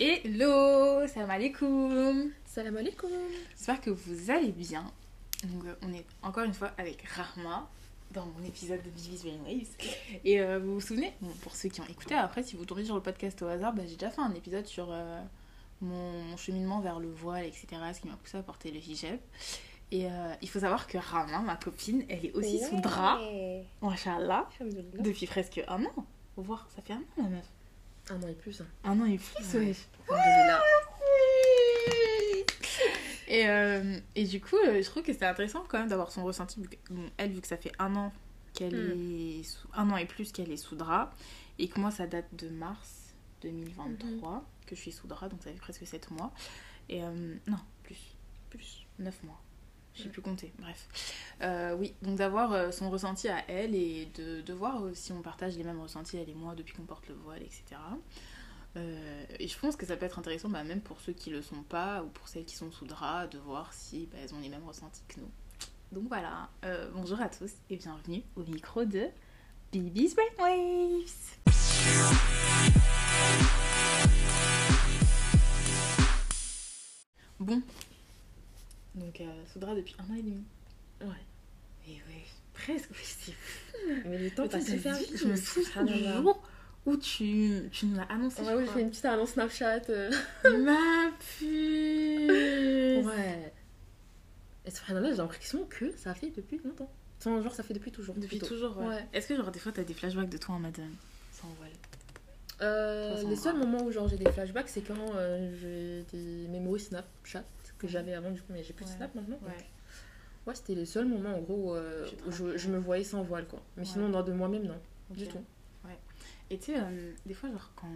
Hello, salam alaikum. Salam alaikum. J'espère que vous allez bien. Donc, euh, on est encore une fois avec Rahma dans mon épisode de Vivis Brainwaves. Et euh, vous vous souvenez, bon, pour ceux qui ont écouté, après, si vous tombez sur le podcast au hasard, bah, j'ai déjà fait un épisode sur euh, mon, mon cheminement vers le voile, etc. Ce qui m'a poussé à porter le hijab. Et euh, il faut savoir que Rahma, ma copine, elle est aussi sous drap, Alhamdoulilah. depuis presque un an. Voir, ça fait un an la meuf. Un an et plus. hein. Un an et plus, Ouais. wesh. Alhamdoulilah. Et, euh, et du coup, euh, je trouve que c'était intéressant quand même d'avoir son ressenti. bon, elle, vu que ça fait un an qu'elle Mm. est sous, un an et plus qu'elle est sous drap, et que moi, ça date de mars 2023 que je suis sous drap, donc ça fait presque 7 mois. Et euh, non, plus, plus, 9 mois. Mm. plus compter, bref. Euh, oui, donc d'avoir euh, son ressenti à elle et de, de voir euh, si on partage les mêmes ressentis, elle et moi, depuis qu'on porte le voile, etc. Et je pense que ça peut être intéressant, bah, même pour ceux qui le sont pas, ou pour celles qui sont sous drap, de voir si bah, elles ont les mêmes ressentis que nous. Donc voilà, bonjour à tous et bienvenue au micro de Baby's Brainwaves. Bon, donc euh, sous drap depuis un an et demi. Ouais. Et ouais, presque, ouais, c'est fou. Mais le temps passe super vite. Je me souviens du jour où tu, tu nous l'as annoncé. Ouais, je oui, j'ai fait une petite annonce Snapchat. euh. Ma puce Ouais. Et subhanallah, j'ai l'impression que ça fait depuis longtemps. Enfin, genre, ça fait depuis toujours. Depuis plutôt. toujours, ouais. Ouais. Est-ce que genre des fois t'as des flashbacks de toi en madame sans voile? Euh, les seuls moments où genre j'ai des flashbacks, c'est quand euh, j'ai des mémories Snapchat que j'avais avant, du coup, mais j'ai plus de Ouais. Snap maintenant. donc, Ouais. Ouais, c'était les seuls moments en gros où, euh, où je, me voyais sans voile, quoi. Mais Ouais. sinon, dans de moi-même, non. Du tout. Et tu sais, euh, des fois, genre quand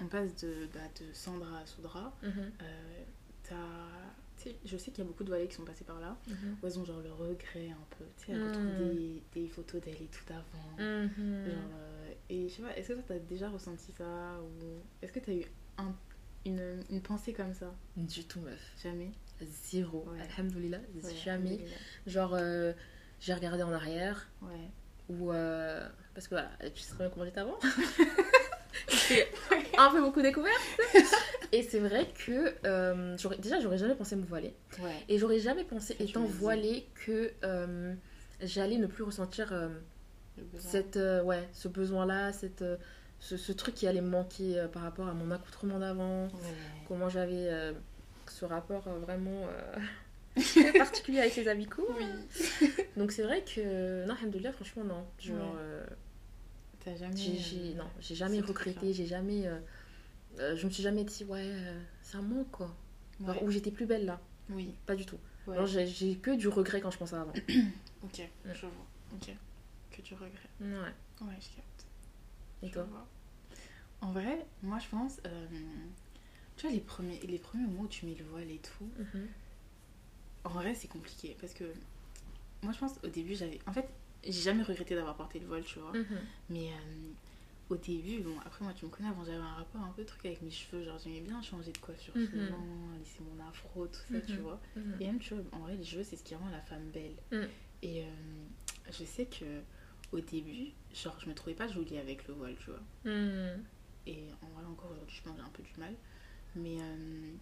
on passe de, bah, de sans drap à sous drap, Mhm, euh, t'as. Tu sais, je sais qu'il y a beaucoup de voilées qui sont passées par là, mhm. où elles ont genre le regret un peu. Tu sais, elles Mm. retrouvent des, des photos d'elles et tout avant. Mhm. Genre, euh, et je sais pas, est-ce que toi t'as déjà ressenti ça Ou est-ce que t'as eu un, une, une pensée comme ça Du tout, meuf. Jamais Zéro. Ouais. Alhamdoulilah, Ouais, jamais. alhamdoulilah. Genre, euh, j'ai regardé en arrière, Ouais. ou. euh, parce que voilà, tu sais bien comment j'étais avant. J'ai un peu beaucoup découvert. Et c'est vrai que. euh, déjà, j'aurais jamais pensé me voiler. Ouais. Et j'aurais jamais pensé, étant voilée, que j'allais ne plus ressentir cette, ouais, ce besoin-là, cette, ce, ce truc qui allait me manquer euh, par rapport à mon accoutrement d'avant. Ouais. Comment j'avais euh, ce rapport euh, vraiment très particulier avec les habits courts. Oui. Donc c'est vrai que, non, alhamdoulilah, franchement, non. Genre, Ouais. jamais. j'ai, non, j'ai jamais regretté, j'ai jamais. je me suis jamais dit, ouais, c'est un manque, quoi. Ouais. Genre, où j'étais plus belle là. Oui. Pas du tout. J'ai, que du regret quand je pense à avant. Ok, je vois. Ok. Que tu regrettes. ouais. Ouais, je capte. Et Je toi vois. En vrai, moi je pense. euh, tu vois, les premiers, les premiers mots où tu mets le voile et tout, Mhm. en vrai c'est compliqué parce que moi je pense au début j'avais. En fait, j'ai jamais regretté d'avoir porté le voile, tu vois. Mhm. Mais euh, au début, bon, après moi tu me connais, avant j'avais un rapport un peu truc avec mes cheveux, genre j'aimais bien changer de coiffure Mhm. souvent, laisser mon afro, tout ça, tu Mhm. vois. Et même, tu vois, en vrai, les cheveux, c'est ce qui rend la femme belle. Mm. Et euh, je sais que au début, genre, je me trouvais pas jolie avec le voile, tu vois. Mhm. Et en vrai, encore aujourd'hui, je pense que j'ai un peu du mal. Mais euh,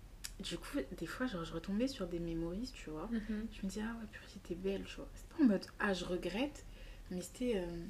du coup, des fois, genre, je retombais sur des mémories, tu vois. Mhm. Je me dis, ah ouais, purée, j'étais belle, tu vois. C'était pas en mode, ah, je regrette, mais c'était, euh,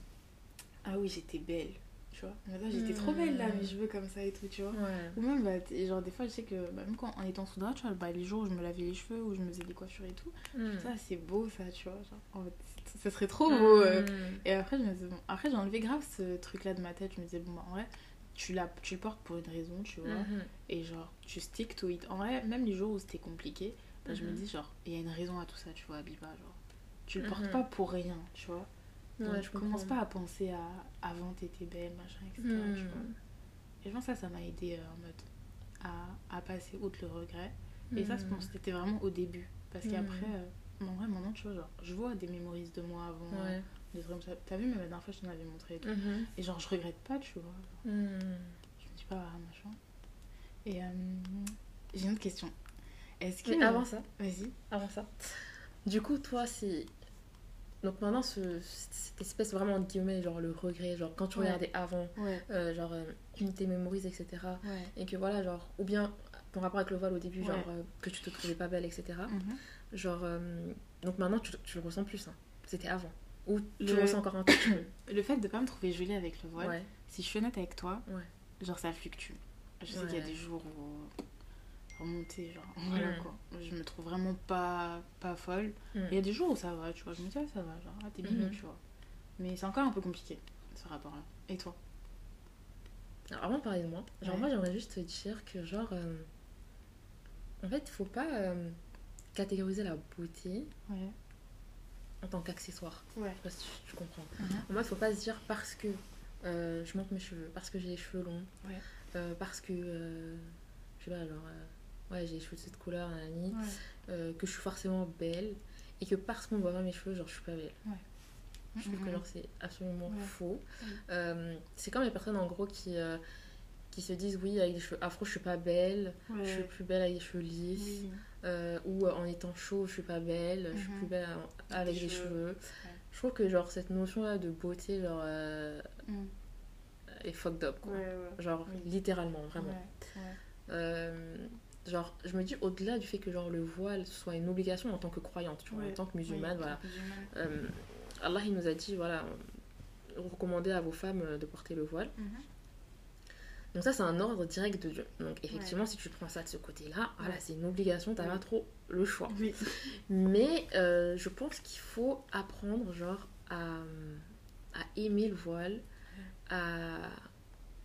ah oui, j'étais belle, tu vois. Ah, j'étais trop belle là, Mm. mes cheveux comme ça et tout, tu vois. Ouais. Ou même, bah, genre, des fois, je sais que, bah, même quand, en étant sous tu vois, bah, les jours où je me lavais les cheveux, où je me faisais des coiffures et tout, Mhm. ça, c'est beau, ça, tu vois. Genre, en fait, ça serait trop beau. euh. Mhm. Et après, je me disais, bon, après, j'ai enlevé grave ce truc-là de ma tête. Je me disais, bon, bah, en vrai, tu, l'as- tu le portes pour une raison, tu vois. Mhm. Et genre, tu stick to it. En vrai, même les jours où c'était compliqué, bah, je me Mhm. dis, genre, il y a une raison à tout ça, tu vois, Abiba. Genre, tu le portes Mhm. pas pour rien, tu vois. Ouais, Donc, je commence comprends. pas à penser à avant t'étais belle, machin, etc. Tu vois. Et je pense que ça, ça m'a aidé euh, en mode à, à passer outre le regret. Et ça, je pense que c'était vraiment au début. Parce qu'après, euh, en vrai, maintenant, tu vois, genre, je vois des mémories de moi avant, Ouais. Des trucs comme ça. T'as vu, même la dernière fois, je t'en avais montré et tout. Mhm. Et genre, je regrette pas, tu vois. Mhm. je me dis pas, ah, machin. Et euh, j'ai une autre question. Est-ce que. Mais avant ça, Vas-y. avant ça. Du coup, toi, si donc maintenant, ce- cette espèce vraiment, entre guillemets, genre le regret, genre quand tu Ouais. regardais avant, Ouais, euh, genre euh, tu mémorises, etc. ouais. Et que voilà, genre, ou bien ton rapport avec le voile au début, genre euh, que tu te trouvais pas belle, etc. Mhm. Genre, donc maintenant, tu, tu le ressens plus. hein. C'était avant. Ou tu Le- le ressens encore un petit peu. Le fait de pas me trouver jolie avec le voile, Ouais. si je suis honnête avec toi, Ouais. genre ça fluctue. Je sais qu'il y a des jours où remonter, genre voilà Mm. quoi. Je me trouve vraiment pas, pas folle. Mm. Il y a des jours où ça va, tu vois. Je me dis, ah, ça va, genre, ah, t'es mimi, Mhm. tu vois. Mais c'est encore un peu compliqué, ce rapport-là. Et toi? Alors, avant de parler de moi, genre Ouais. moi j'aimerais juste te dire que genre euh, en fait faut pas euh, catégoriser la beauté Ouais. En tant qu'accessoire. Ouais. Je sais pas si tu, comprends. Mhm. En mode faut pas se dire parce que euh, je monte mes cheveux, parce que j'ai les cheveux longs, Ouais. euh, parce que euh, je sais pas genre euh, ouais j'ai les cheveux de cette couleur nanani, Ouais. euh, que je suis forcément belle et que parce qu'on voit pas mes cheveux genre je suis pas belle. Je trouve que genre c'est absolument Ouais. faux. Euh, c'est comme les personnes en gros qui, euh, qui se disent oui avec des cheveux afro je suis pas belle, je suis Ouais. plus belle avec des cheveux lisses, Oui. euh, ou euh, en étant chauve je suis pas belle, je suis Mhm. plus belle avec des cheveux. Ouais. Je trouve que genre cette notion là de beauté genre euh, Mm. est fucked up quoi. Ouais, ouais. Genre Oui. littéralement vraiment. Ouais, ouais. Euh, genre je me dis au-delà du fait que genre le voile soit une obligation en tant que croyante, tu vois, Ouais. en tant que musulmane Oui, voilà. musulmane. Allah il nous a dit voilà recommandez à vos femmes de porter le voile. Mhm. Donc ça c'est un ordre direct de Dieu. Donc effectivement si tu prends ça de ce côté-là, voilà Ouais. c'est une obligation, t'as Oui. pas trop le choix. Oui. Mais euh, je pense qu'il faut apprendre genre à, à aimer le voile, à,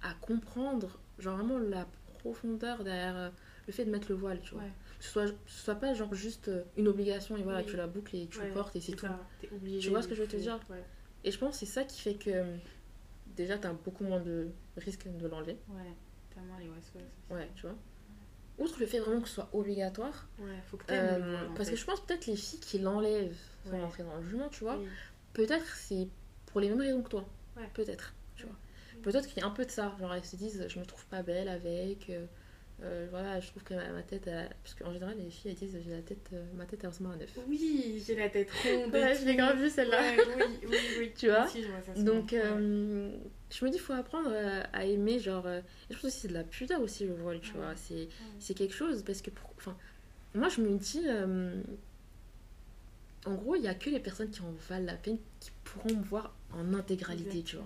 à comprendre genre vraiment la profondeur derrière euh, le fait de mettre le voile, tu vois. Ouais. Que ce soit, ce soit pas genre juste euh, une obligation et voilà Oui. tu la boucles et tu Ouais, le portes et c'est tout. ça, Tu vois ce que je veux te dire. Et je pense que c'est ça qui fait que déjà t'as beaucoup moins de risques de l'enlever. Ouais, t'as moins les aussi. Ouais, tu vois. Outre le fait vraiment que ce soit obligatoire, Ouais, faut que euh, le voile, en parce fait. que je pense peut-être les filles qui l'enlèvent sans Ouais. rentrer dans le jugement, tu vois, Oui. peut-être c'est pour les mêmes raisons que toi. Ouais. Peut-être, tu vois. Oui. Peut-être qu'il y a un peu de ça. Genre, elles se disent, je me trouve pas belle avec. euh, euh, voilà, je trouve que ma, ma tête. elle- Parce qu'en général, les filles, elles disent, j'ai la tête, euh, ma tête, elle ressemble à un œuf. Oui, j'ai la tête ronde. Ouais, je l'ai grave celle-là. Ouais, oui, oui, oui. Tu vois je ça. Donc, Ouais. euh, je me dis, il faut apprendre à aimer, genre. et je pense aussi c'est de la pudeur aussi, le voile, tu vois. C'est c'est quelque chose, parce que. pour- Enfin, moi, je me dis. en gros, il y a que les personnes qui en valent la peine qui pourront me voir en intégralité, tu vois.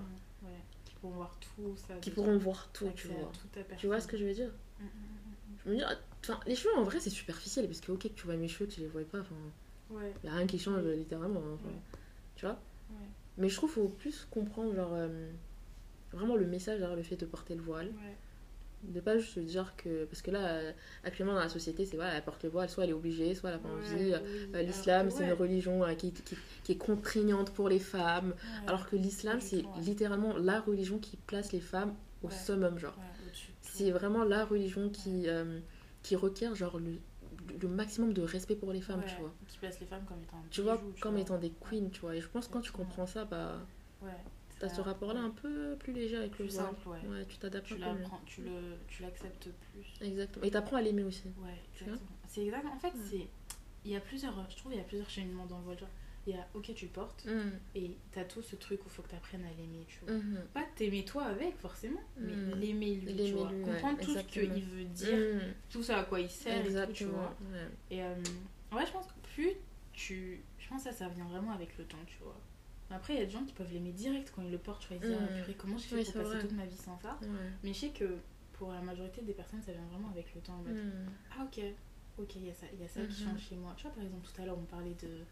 Qui pourront voir tout ça. Qui pourront voir tout, tu vois. Tu vois ce que je veux dire? Je me dis, ah, enfin, les cheveux en vrai c'est superficiel parce que ok que tu vois mes cheveux, tu les vois pas, enfin. Ouais, y a rien qui change littéralement, hein, Ouais. tu vois. Mais je trouve qu'il faut plus comprendre genre euh, vraiment le message derrière le fait de porter le voile, de pas juste dire que parce que là euh, actuellement dans la société c'est voilà elle porte le voile, soit elle est obligée, soit elle a pas envie. Oui. L'islam c'est une religion euh, qui, qui, qui est contraignante pour les femmes, alors que l'islam c'est littéralement la religion qui place les femmes au summum genre. Ouais, au-dessus de tout. C'est vraiment la religion qui, euh, qui requiert genre le, le maximum de respect pour les femmes, Ouais, tu vois. Qui place les femmes comme étant Tu vois, tu comme vois. étant des queens, tu vois. Et je pense que quand tu comprends ça, bah, Ouais. t'as ce rapport-là un peu plus léger avec le Plus voile. simple, ouais. Ouais, tu t'adaptes Tu tu le, l'acceptes plus. Exactement. Et t'apprends à l'aimer aussi. Ouais, exactement. C'est exactement. En fait, c'est. Il y a plusieurs. Je trouve il y a plusieurs cheminements dans le voile. Genre, il y a ok, tu portes Mhm. et t'as tout ce truc où il faut que t'apprennes à l'aimer, tu vois. Mhm. Pas t'aimer toi avec forcément, mais Mm. l'aimer lui, tu vois. lui, ouais, Comprendre tout ce exactement. qu'il veut dire, Mhm. tout ça à quoi il sert et tout, tu vois. ouais. Et euh, ouais, je pense que plus tu. Je pense que ça, ça vient vraiment avec le temps, tu vois. Après, il y a des gens qui peuvent l'aimer direct quand ils le portent, tu vois. Ils se disent, Mm. ah, purée, comment j'ai fait Oui, pour passer vrai. toute ma vie sans ça? Ouais. Mais je sais que pour la majorité des personnes, ça vient vraiment avec le temps. en mode, Mhm. Ah, ok, ok, il y a ça, il y a ça qui Mhm. change chez moi. Tu vois, par exemple, tout à l'heure, on parlait de.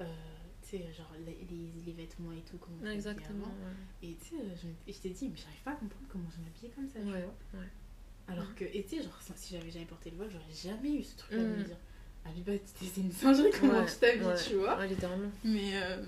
Euh, tu sais, genre les, les, les vêtements et tout, comment Exactement. Et tu sais, je, me- t'ai dit, mais j'arrive pas à comprendre comment je m'habillais comme ça, Ouais. tu vois. ouais. Alors que, et tu sais, genre, si j'avais jamais porté le voile, j'aurais jamais eu ce truc-là de me Mm. dire, ah, bah, c'est une singerie, comment tu t'habilles, tu vois. Ouais, littéralement. Mais euh,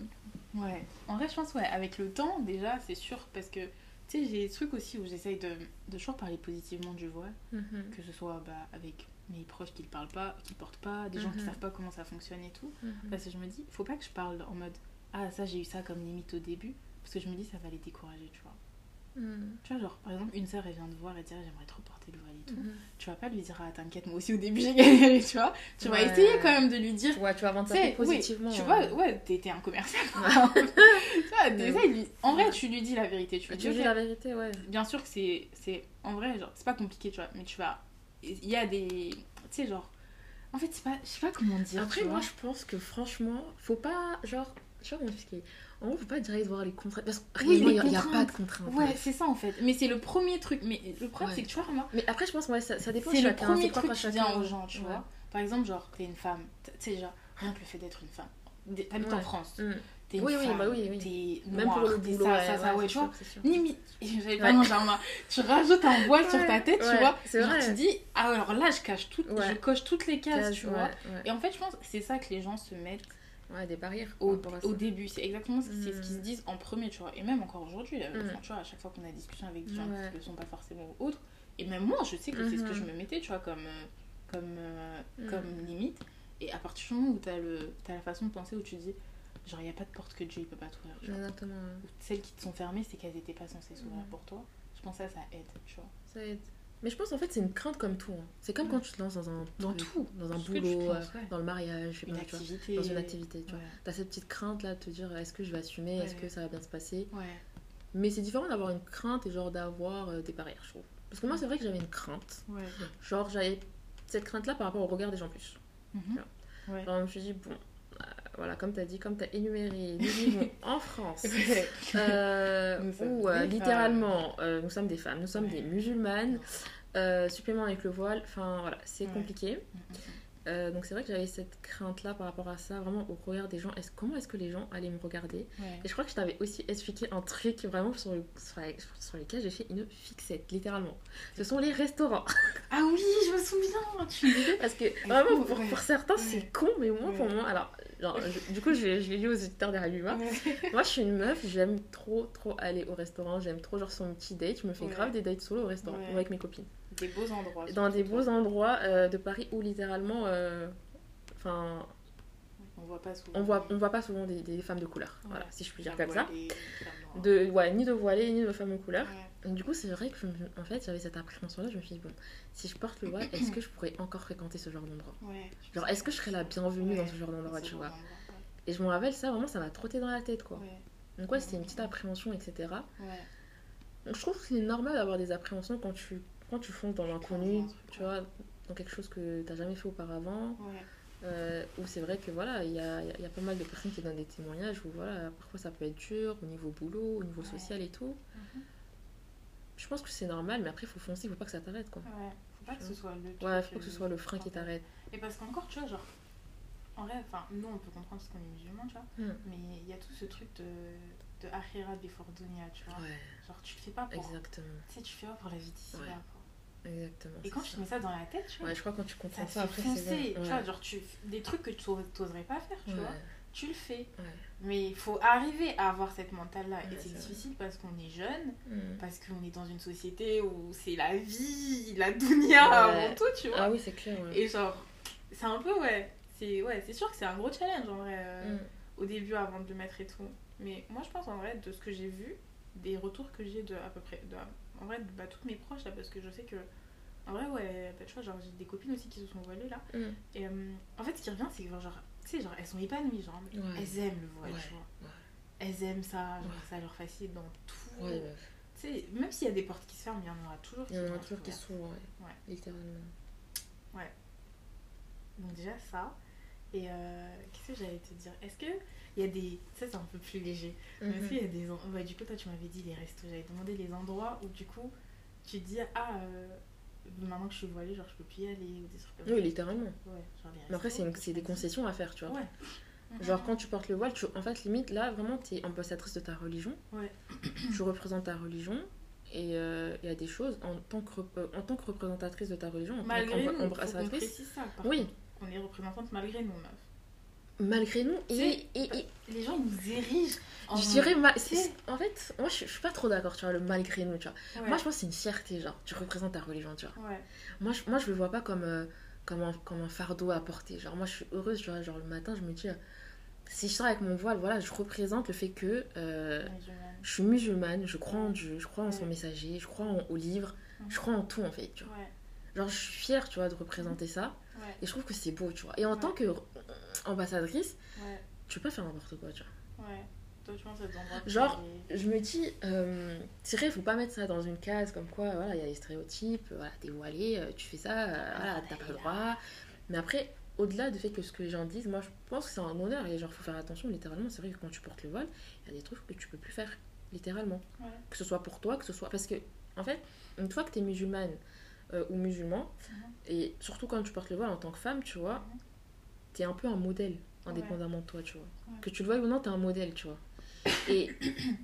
ouais, en vrai, je pense, ouais, avec le temps, déjà, c'est sûr, parce que tu sais, j'ai des trucs aussi où j'essaye de, de toujours parler positivement du voile, Mhm. que ce soit bah, avec mes proches qui le parlent pas, qui portent pas, des gens qui Mhm. savent pas comment ça fonctionne et tout. Mhm. Parce que je me dis, faut pas que je parle en mode, ah, ça, j'ai eu ça comme limite au début, parce que je me dis, ça va les décourager, tu vois. Mm. Tu vois, genre, par exemple, une sœur, elle vient te voir et dire j'aimerais trop porter le voile et tout. Mhm. Tu vas pas lui dire ah t'inquiète, moi aussi au début j'ai galéré, tu vois. Tu vas essayer quand même de lui dire. Ouais, tu vas vendre ça positivement. oui, tu hein. vois, ouais, t'es un commercial. tu vois, de lui- En vrai, tu lui dis la vérité. Tu lui dis, Tu dis ok, la vérité, ouais. bien sûr que c'est c'est en vrai genre c'est pas compliqué tu vois mais tu vas il y a des tu sais genre en fait c'est pas je sais pas comment dire Après, moi, je pense que franchement, faut pas, genre, je sais pas comment expliquer. En gros, faut pas direct voir les contraintes. Parce que Oui, il n'y a, pas de contraintes. ouais c'est ça en fait mais c'est le premier truc mais le problème Ouais. c'est que tu vois moi Mais après, je pense, ouais, ça, ça dépend de c'est le chacun. premier truc à qui chacun. vient aux gens tu Ouais. vois par exemple genre t'es une femme tu sais déjà rien que le fait d'être une femme t'habites en Ouais. France Mm. T'es Oui, oui, bah oui, oui. Même pour le boulot, ça ouais, ça ça ouais tu vois limite j'avais non, genre, tu rajoutes un voile sur ta tête tu vois c'est vrai. tu dis ah alors là je cache tout je coche toutes les cases Case, tu vois et en fait je pense c'est ça que les gens se mettent Ouais, des barrières au, au début. C'est exactement ce, c'est ce qu'ils se Mm. disent en premier, tu vois. Et même encore aujourd'hui, Mm. enfin, tu vois, à chaque fois qu'on a discussion avec des gens qui ne sont pas forcément autres, et même moi, je sais que c'est ce que je Mhm. me mettais, tu vois, comme, euh, comme, euh, Mm. comme limite. Et à partir du moment où tu as, la façon de penser où tu dis, genre, il n'y a pas de porte que Dieu ne peut pas t'ouvrir. Exactement, ouais. Celles qui te sont fermées, c'est qu'elles n'étaient pas censées s'ouvrir Mm. pour toi. Je pense que ça, ça aide, tu vois. ça aide. Mais je pense en fait c'est une crainte comme tout. hein. C'est comme Mm. quand tu te lances dans un Dans tout. dans un boulot, penses, ouais. dans le mariage, je sais Une pas, tu vois, activité. dans une activité, tu vois. Ouais. T'as cette petite crainte là de te dire est-ce que je vais assumer, est-ce que ça va bien se passer? Ouais. Mais c'est différent d'avoir une crainte et genre d'avoir euh, des barrières, je trouve. Parce que moi c'est vrai que j'avais une crainte. Genre j'avais cette crainte là par rapport au regard des gens plus. Mhm. Ouais. Genre je me suis dit bon, voilà comme t'as dit, comme t'as énuméré, nous vivons en France. euh, où euh, littéralement euh, nous sommes des femmes, nous sommes Ouais. des musulmanes, supplément avec le voile, enfin voilà, c'est Ouais. compliqué. Euh, donc c'est vrai que j'avais cette crainte là par rapport à ça, vraiment au regard des gens. Comment est-ce que les gens allaient me regarder? Ouais. Et je crois que je t'avais aussi expliqué un truc vraiment sur, le, sur, lequel j'ai fait une fixette, littéralement. Ce sont les restaurants. Ah oui, je me souviens, tu. Parce que vraiment, pour, pour certains, Ouais. c'est con, mais moi, pour Ouais. moi, alors, genre, je- du coup, je, je l'ai dit aux éditeurs derrière lui. Moi, je suis une meuf, j'aime trop, trop aller au restaurant. J'aime trop, genre, sur mon petit date. Je me fais Ouais. grave des dates solo au restaurant Ouais. ou avec mes copines. Des beaux endroits. Dans des beaux endroits euh, de Paris où littéralement, euh, enfin, On voit pas souvent. on voit, on voit pas souvent des, des femmes de couleur. Ouais. Voilà, si je puis dire comme ça. De, ouais, ni de voilées, ni de femmes de couleur. Ouais. Du coup, c'est vrai que en fait, j'avais cette appréhension-là. Je me suis dit, bon, si je porte le voile, est-ce que je pourrais encore fréquenter ce genre d'endroit? Genre, est-ce que je serais la bienvenue dans ce genre d'endroit, tu vois? Et je me rappelle, ça, vraiment, ça m'a trotté dans la tête, quoi. Donc, ouais, c'était une petite appréhension, etc. Ouais. Donc, je trouve que c'est normal d'avoir des appréhensions quand tu, quand tu fonces dans l'inconnu, tu vois, dans quelque chose que t'as jamais fait auparavant. Ouais. Euh, où c'est vrai que voilà, il y a, il y a pas mal de personnes qui donnent des témoignages où voilà, parfois ça peut être dur au niveau boulot, au niveau Ouais. social et tout. Mhm. Je pense que c'est normal, mais après, il faut foncer, il faut pas que ça t'arrête, quoi. Ouais. Faut pas que ce soit le. Ouais, faut que ce euh, soit le frein qui t'arrête. Et parce qu'encore, tu vois, genre. En vrai, enfin, nous on peut comprendre parce qu'on est musulmans, tu vois. Hmm. Mais il y a tout ce truc de. de Akhira before tu vois. Ouais, Genre, tu le fais pas pour. exactement. Tu sais, tu fais pas pour la vie d'ici Ouais. là, quoi. Exactement. Et quand tu ça. mets ça dans la tête, tu vois. Ouais, je crois que quand tu comprends ça, après, c'est tu Ouais. vois, genre tu, des trucs que tu t'oserais pas faire, tu Ouais, vois, tu le fais. Mais il faut arriver à avoir cette mentale-là. Et c'est vrai. difficile parce qu'on est jeune, Hmm. parce qu'on est dans une société où c'est la vie, la Ouais. avant tout, tu vois. Ah oui, c'est clair. Et genre, c'est un peu, ouais, c'est ouais, sûr que c'est un gros challenge en vrai, euh, Hmm. au début avant de le mettre et tout. Mais moi je pense en vrai, de ce que j'ai vu, des retours que j'ai de à peu près, de, en vrai, de bah, toutes mes proches là, parce que je sais que, en vrai, ouais, bah, tu vois, genre j'ai des copines aussi qui se sont voilées là. Hmm. Et euh, en fait, ce qui revient, c'est que genre, tu sais, genre, elles sont épanouies, genre, Ouais. elles aiment le voile, Ouais, tu vois. ouais. Elles aiment ça, genre, ça leur facilite dans tout. Sais, même s'il y a des portes qui se ferment, il y en aura toujours Il y en vont a être toujours qui ouvertes. sont, ouais. Ouais. Littéralement. Donc déjà ça. Et euh, qu'est-ce que j'allais te dire? Est-ce que il y a des... Ça c'est un peu plus léger. Mais est-ce Mhm. qu'il y a des... Ouais, du coup, toi tu m'avais dit les restos. J'avais demandé les endroits où du coup tu dis ah euh, maintenant que je suis voilée, genre je peux plus y aller ou des trucs comme ça. Oui, littéralement. Ouais, genre les Mais après, c'est restos, une- tu des concessions à faire, tu vois. Ouais. Genre, quand tu portes le voile, tu, en fait, limite, là, vraiment, t'es ambassadrice de ta religion. Ouais. tu représentes ta religion. Et euh, il y a des choses, en tant que, euh, en tant que représentatrice de ta religion, en Malgré tant. Par Oui. Qu'on est représentante malgré nous, meuf. malgré nous, et, sais, et, et- Les gens ils nous érigent. en- je dirais, ma- en fait, moi, je, je suis pas trop d'accord, tu vois, le malgré nous, tu vois. Ouais. Moi, je pense que c'est une fierté, genre, tu représentes ta religion, tu vois. Ouais. Moi, je, moi, je le vois pas comme, euh, comme, un, comme un fardeau à porter. Genre, moi, je suis heureuse, tu vois, genre, le matin, je me dis, euh, si je sors avec mon voile, voilà, je représente le fait que euh, je suis musulmane, je crois en Dieu, je crois en son messager, je crois en- au livre, Mhm. je crois en tout en fait, tu vois. Ouais, Genre, je suis fière, tu vois, de représenter ça. Ouais, Et je trouve que c'est beau, tu vois. Et en Ouais. tant que ambassadrice, ouais, tu peux pas faire n'importe quoi, tu vois. ouais. Toi, tu penses des Genre, les- Je me dis, euh, c'est vrai, faut pas mettre ça dans une case comme quoi, voilà, il y a les stéréotypes, euh, voilà, t'es voilé, euh, tu fais ça, voilà, t'as pas le droit. Mais après, au-delà du fait que ce que les gens disent, moi je pense que c'est un honneur et genre faut faire attention littéralement. C'est vrai que quand tu portes le voile, il y a des trucs que tu peux plus faire, littéralement. Ouais. Que ce soit pour toi, que ce soit. Parce que, en fait, une fois que t'es musulmane euh, ou musulman, Mhm. et surtout quand tu portes le voile en tant que femme, tu vois, Mhm. t'es un peu un modèle, indépendamment de toi, tu vois. Ouais. Que tu le veuilles ou non, t'es un modèle, tu vois. Et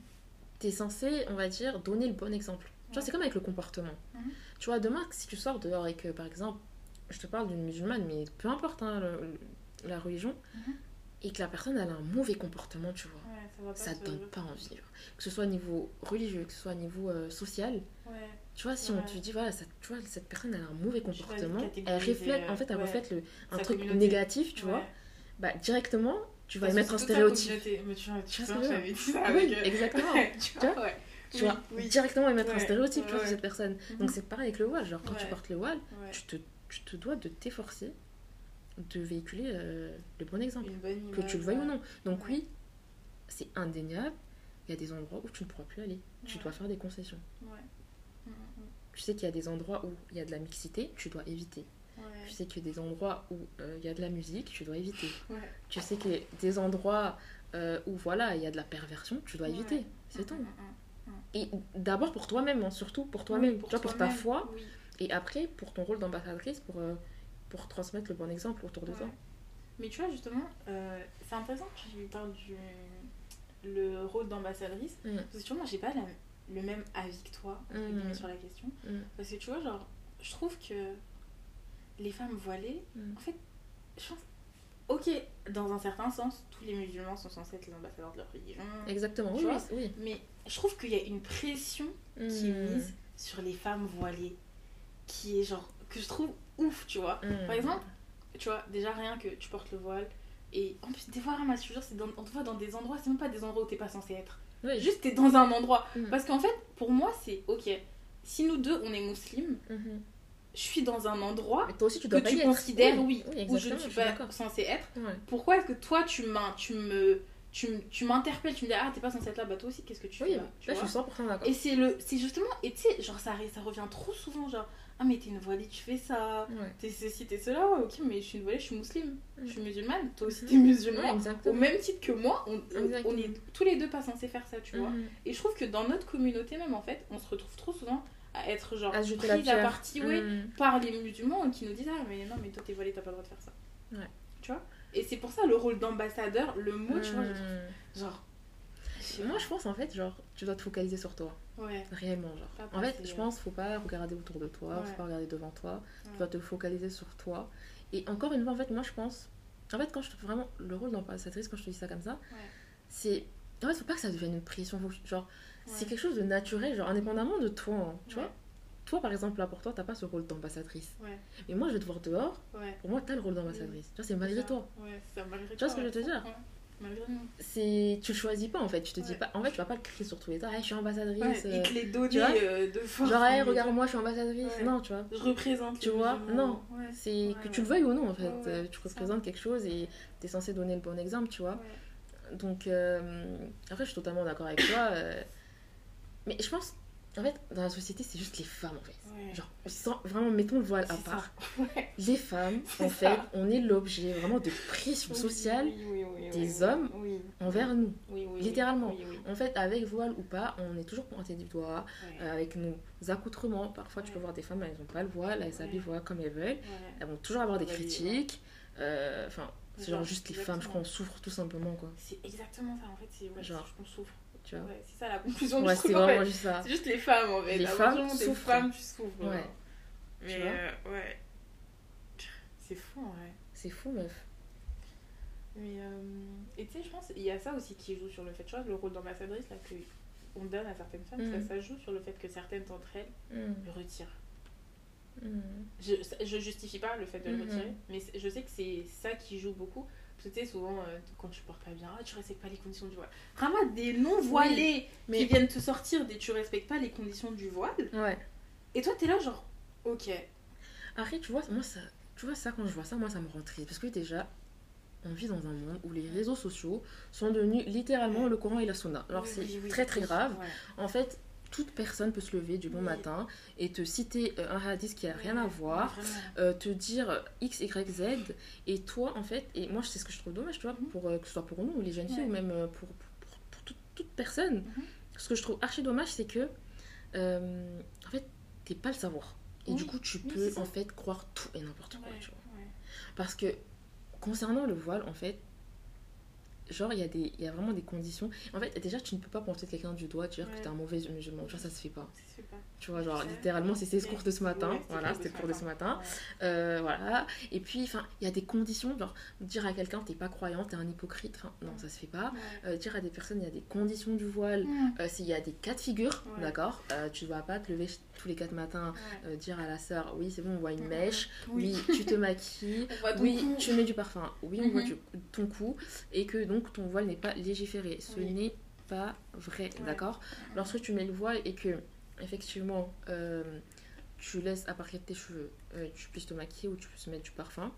t'es censé, on va dire, donner le bon exemple. Tu vois, c'est comme avec le comportement. Mhm. Tu vois, demain, si tu sors dehors et que, par exemple, je te parle d'une musulmane, mais peu importe hein, le- le- la religion, et que la personne elle a un mauvais comportement, tu vois, Ouais, ça va pas ça te- donne pas envie. Que ce soit au niveau religieux, que ce soit au niveau euh, social, Ouais, tu vois, si on te dit, voilà, ça, tu vois, cette personne elle a un mauvais vas comportement, elle reflète, en fait, elle ouais, reflète le, un sa truc communauté. négatif, tu ouais. vois, bah directement, tu vas que mettre un stéréotype. Mais tu vois, tu Tu j'avais dit ça avec. euh, exactement. tu vois. Tu Oui, oui. directement y mettre un stéréotype sur cette personne. Mhm. Donc c'est pareil avec le voile, genre quand tu portes le voile, tu, te, tu te dois de t'efforcer de véhiculer euh, le bon exemple, que tu le veuilles ou non. Donc oui, c'est indéniable, il y a des endroits où tu ne pourras plus aller, tu dois faire des concessions. Ouais. Mm, mm, Tu sais qu'il y a des endroits où il y a de la mixité, tu dois éviter. Ouais. Tu sais qu'il y a des endroits où euh, il y a de la musique, tu dois éviter. Ouais. Tu sais qu'il y a des endroits euh, où voilà, il y a de la perversion, tu dois éviter. C'est Mm, tout. mm, mm. Et d'abord pour toi-même, hein, surtout pour toi-même, Oui, pour ta foi, oui. et après pour ton rôle d'ambassadrice, pour, euh, pour transmettre le bon exemple autour de toi. Mais tu vois, justement, euh, c'est intéressant que tu parles du le rôle d'ambassadrice. Parce que tu vois, moi, j'ai pas la- le même avis que toi, Mm. sur la question. Mm. Parce que tu vois, genre, je trouve que les femmes voilées, Mm. en fait, je pense. Ok, dans un certain sens, tous les musulmans sont censés être les ambassadeurs de leur religion. Exactement, oui, vois oui. Mais je trouve qu'il y a une pression qui est mise sur les femmes voilées. Qui est genre. que je trouve ouf, tu vois. Par exemple, tu vois, déjà rien que tu portes le voile. Et en plus, des fois, Rama, je te jure, dans, on te voit dans des endroits, c'est même pas des endroits où t'es pas censé être. Oui. Juste, t'es dans un endroit. Mm. Parce qu'en fait, pour moi, c'est ok. Si nous deux, on est musulmans, Mhm. je suis dans un endroit Mais toi aussi, tu que dois tu être. considères, oui, où je ne suis pas censée être. Ouais. Pourquoi est-ce que toi, tu me. Tu, m'interpelles, tu me dis ah t'es pas censée être là, bah toi aussi qu'est-ce que tu Oui, fais là, tu là, je suis 100% d'accord. Et c'est le, c'est justement, et tu sais, genre ça, ça revient trop souvent, genre ah mais t'es une voilée, tu fais ça, Ouais. t'es ceci, t'es cela, ouais, ok mais je suis une voilée, je suis musulmane, je suis musulmane, toi aussi t'es musulman. Ouais, Au même titre que moi, on, on- est tous les deux pas censés faire ça, tu vois. Mhm. Et je trouve que dans notre communauté même, en fait, on se retrouve trop souvent à être genre À jeter la partie, ouais, Mhm. par les musulmans qui nous disent ah mais non mais toi t'es voilée, t'as pas le droit de faire ça. Ouais. Tu vois? Et c'est pour ça le rôle d'ambassadeur, le mot, tu vois, je trouve, genre... Moi, je pense en fait, genre, tu dois te focaliser sur toi. Ouais, Réellement, genre. Pas En fait, je pense faut pas regarder autour de toi, Ouais. faut pas regarder devant toi. Tu Ouais. dois te focaliser sur toi. Et encore une fois, en fait, moi, je pense. En fait, quand je te fais vraiment le rôle d'ambassadrice, quand je te dis ça comme ça, c'est. En fait, faut pas que ça devienne une pression. Genre, c'est quelque chose de naturel, genre, indépendamment de toi. hein, tu vois Toi, par exemple, là, pour toi, t'as pas ce rôle d'ambassadrice. Mais moi, je vais te voir dehors, pour moi, t'as le rôle d'ambassadrice. Tu vois, c'est malgré toi. Tu vois ce que je veux te dire? C'est... Tu le choisis pas, en fait. Tu te dis Ouais. pas... En fait, tu vas pas le crier sur tous les temps. Hey, je suis ambassadrice. Ouais, euh, et te les donner tu euh, de force. Genre, hey, mais- regarde-moi, je suis ambassadrice. Ouais. Non, tu vois. Je représente Tu vois, non. C'est que tu le veuilles ou non, en fait. Euh, tu représentes quelque chose et t'es censé donner le bon exemple, tu vois. Donc, euh, après, je suis totalement d'accord avec toi. euh, Mais je pense, en fait, dans la société, c'est juste les femmes, en fait. Ouais. Genre, sans- vraiment, mettons le voile à part. Ouais. Les femmes, en ça. fait, on est l'objet vraiment de pression sociale oui, oui, oui, des hommes envers nous. Littéralement. En fait, avec voile ou pas, on est toujours pointé du doigt, euh, avec nos accoutrements. Parfois, tu peux voir des femmes, elles n'ont pas le voile, elles s'habillent voilà, comme elles veulent. Elles vont toujours avoir des critiques. Euh, Enfin, c'est genre juste les femmes, je crois, on souffre tout simplement, quoi. C'est exactement ça en fait. C'est ouais, Genre. on souffre. Tu vois Ouais, c'est ça la conclusion Ouais, du c'est truc en vraiment fait. juste ça. C'est juste les femmes en fait. Les femmes partir du moment où t'es souffrent. femme, tu souffres. Ouais. Tu Mais vois euh, ouais. C'est fou en vrai. C'est fou, meuf. Mais euh, et tu sais, je pense il y a ça aussi qui joue sur le fait, tu vois, le rôle d'ambassadrice là que on donne à certaines femmes, Mhm. ça, ça joue sur le fait que certaines d'entre elles Mm. le retirent. Mm. Je, je justifie pas le fait de le Mhm. retirer, mais je sais que c'est ça qui joue beaucoup. Parce que tu sais, souvent, euh, quand tu portes pas bien, ah, tu respectes pas les conditions du voile. Vraiment, des non-voilés mais- qui viennent te sortir des tu respectes pas les conditions du voile. Ouais. Et toi, t'es là, genre, ok. Après, tu vois, moi, ça, tu vois, ça, quand je vois ça, moi, ça me rend triste. Parce que déjà, on vit dans un monde où les réseaux sociaux sont devenus littéralement le Coran et la Sunna. Alors, Oui, c'est oui, très, très grave. ouais. En fait, toute personne peut se lever du bon Oui. matin et te citer euh, un hadith qui a rien à voir. euh, te dire X, Y, Z, et toi, en fait, et moi, c'est ce que je trouve dommage, tu vois, Mhm. pour, euh, que ce soit pour nous, les jeunes filles, ou même euh, pour, pour, pour- pour toute, toute personne. Mhm. Ce que je trouve archi dommage, c'est que, euh, en fait, t'es pas le savoir. Et Oui. du coup, tu peux, en fait, croire tout et n'importe quoi, tu vois. Parce que, concernant le voile, en fait, genre, il y, a des- il y a vraiment des conditions. En fait, déjà, tu ne peux pas pointer quelqu'un du doigt, dire que Ouais. t'es un mauvais musulman. Vois, ça se fait pas. Super. Tu vois, genre, littéralement, c'est ses cours de ce matin. Ouais, voilà, c'était le cours de ce matin. Ouais. Euh, voilà. Et puis, enfin, il y a des conditions, genre, dire à quelqu'un t'es pas croyant, t'es un hypocrite, enfin, non, ça se fait pas. Euh, dire à des personnes, il y a des conditions du voile, Mm. euh, s'il y a des cas de figure, d'accord euh, Tu vas pas te lever tous les quatre matins, dire à la sœur, oui, c'est bon, on voit une mèche, oui, tu te maquilles, oui, cou. tu mets du parfum, oui, on voit Mhm. du- ton cou, et que donc ton voile n'est pas légiféré. Ce Oui. n'est pas vrai, Ouais. d'accord Lorsque tu mets le voile et que, effectivement, euh, tu laisses apparaître tes cheveux, euh, tu puisses te maquiller ou tu puisses mettre du parfum,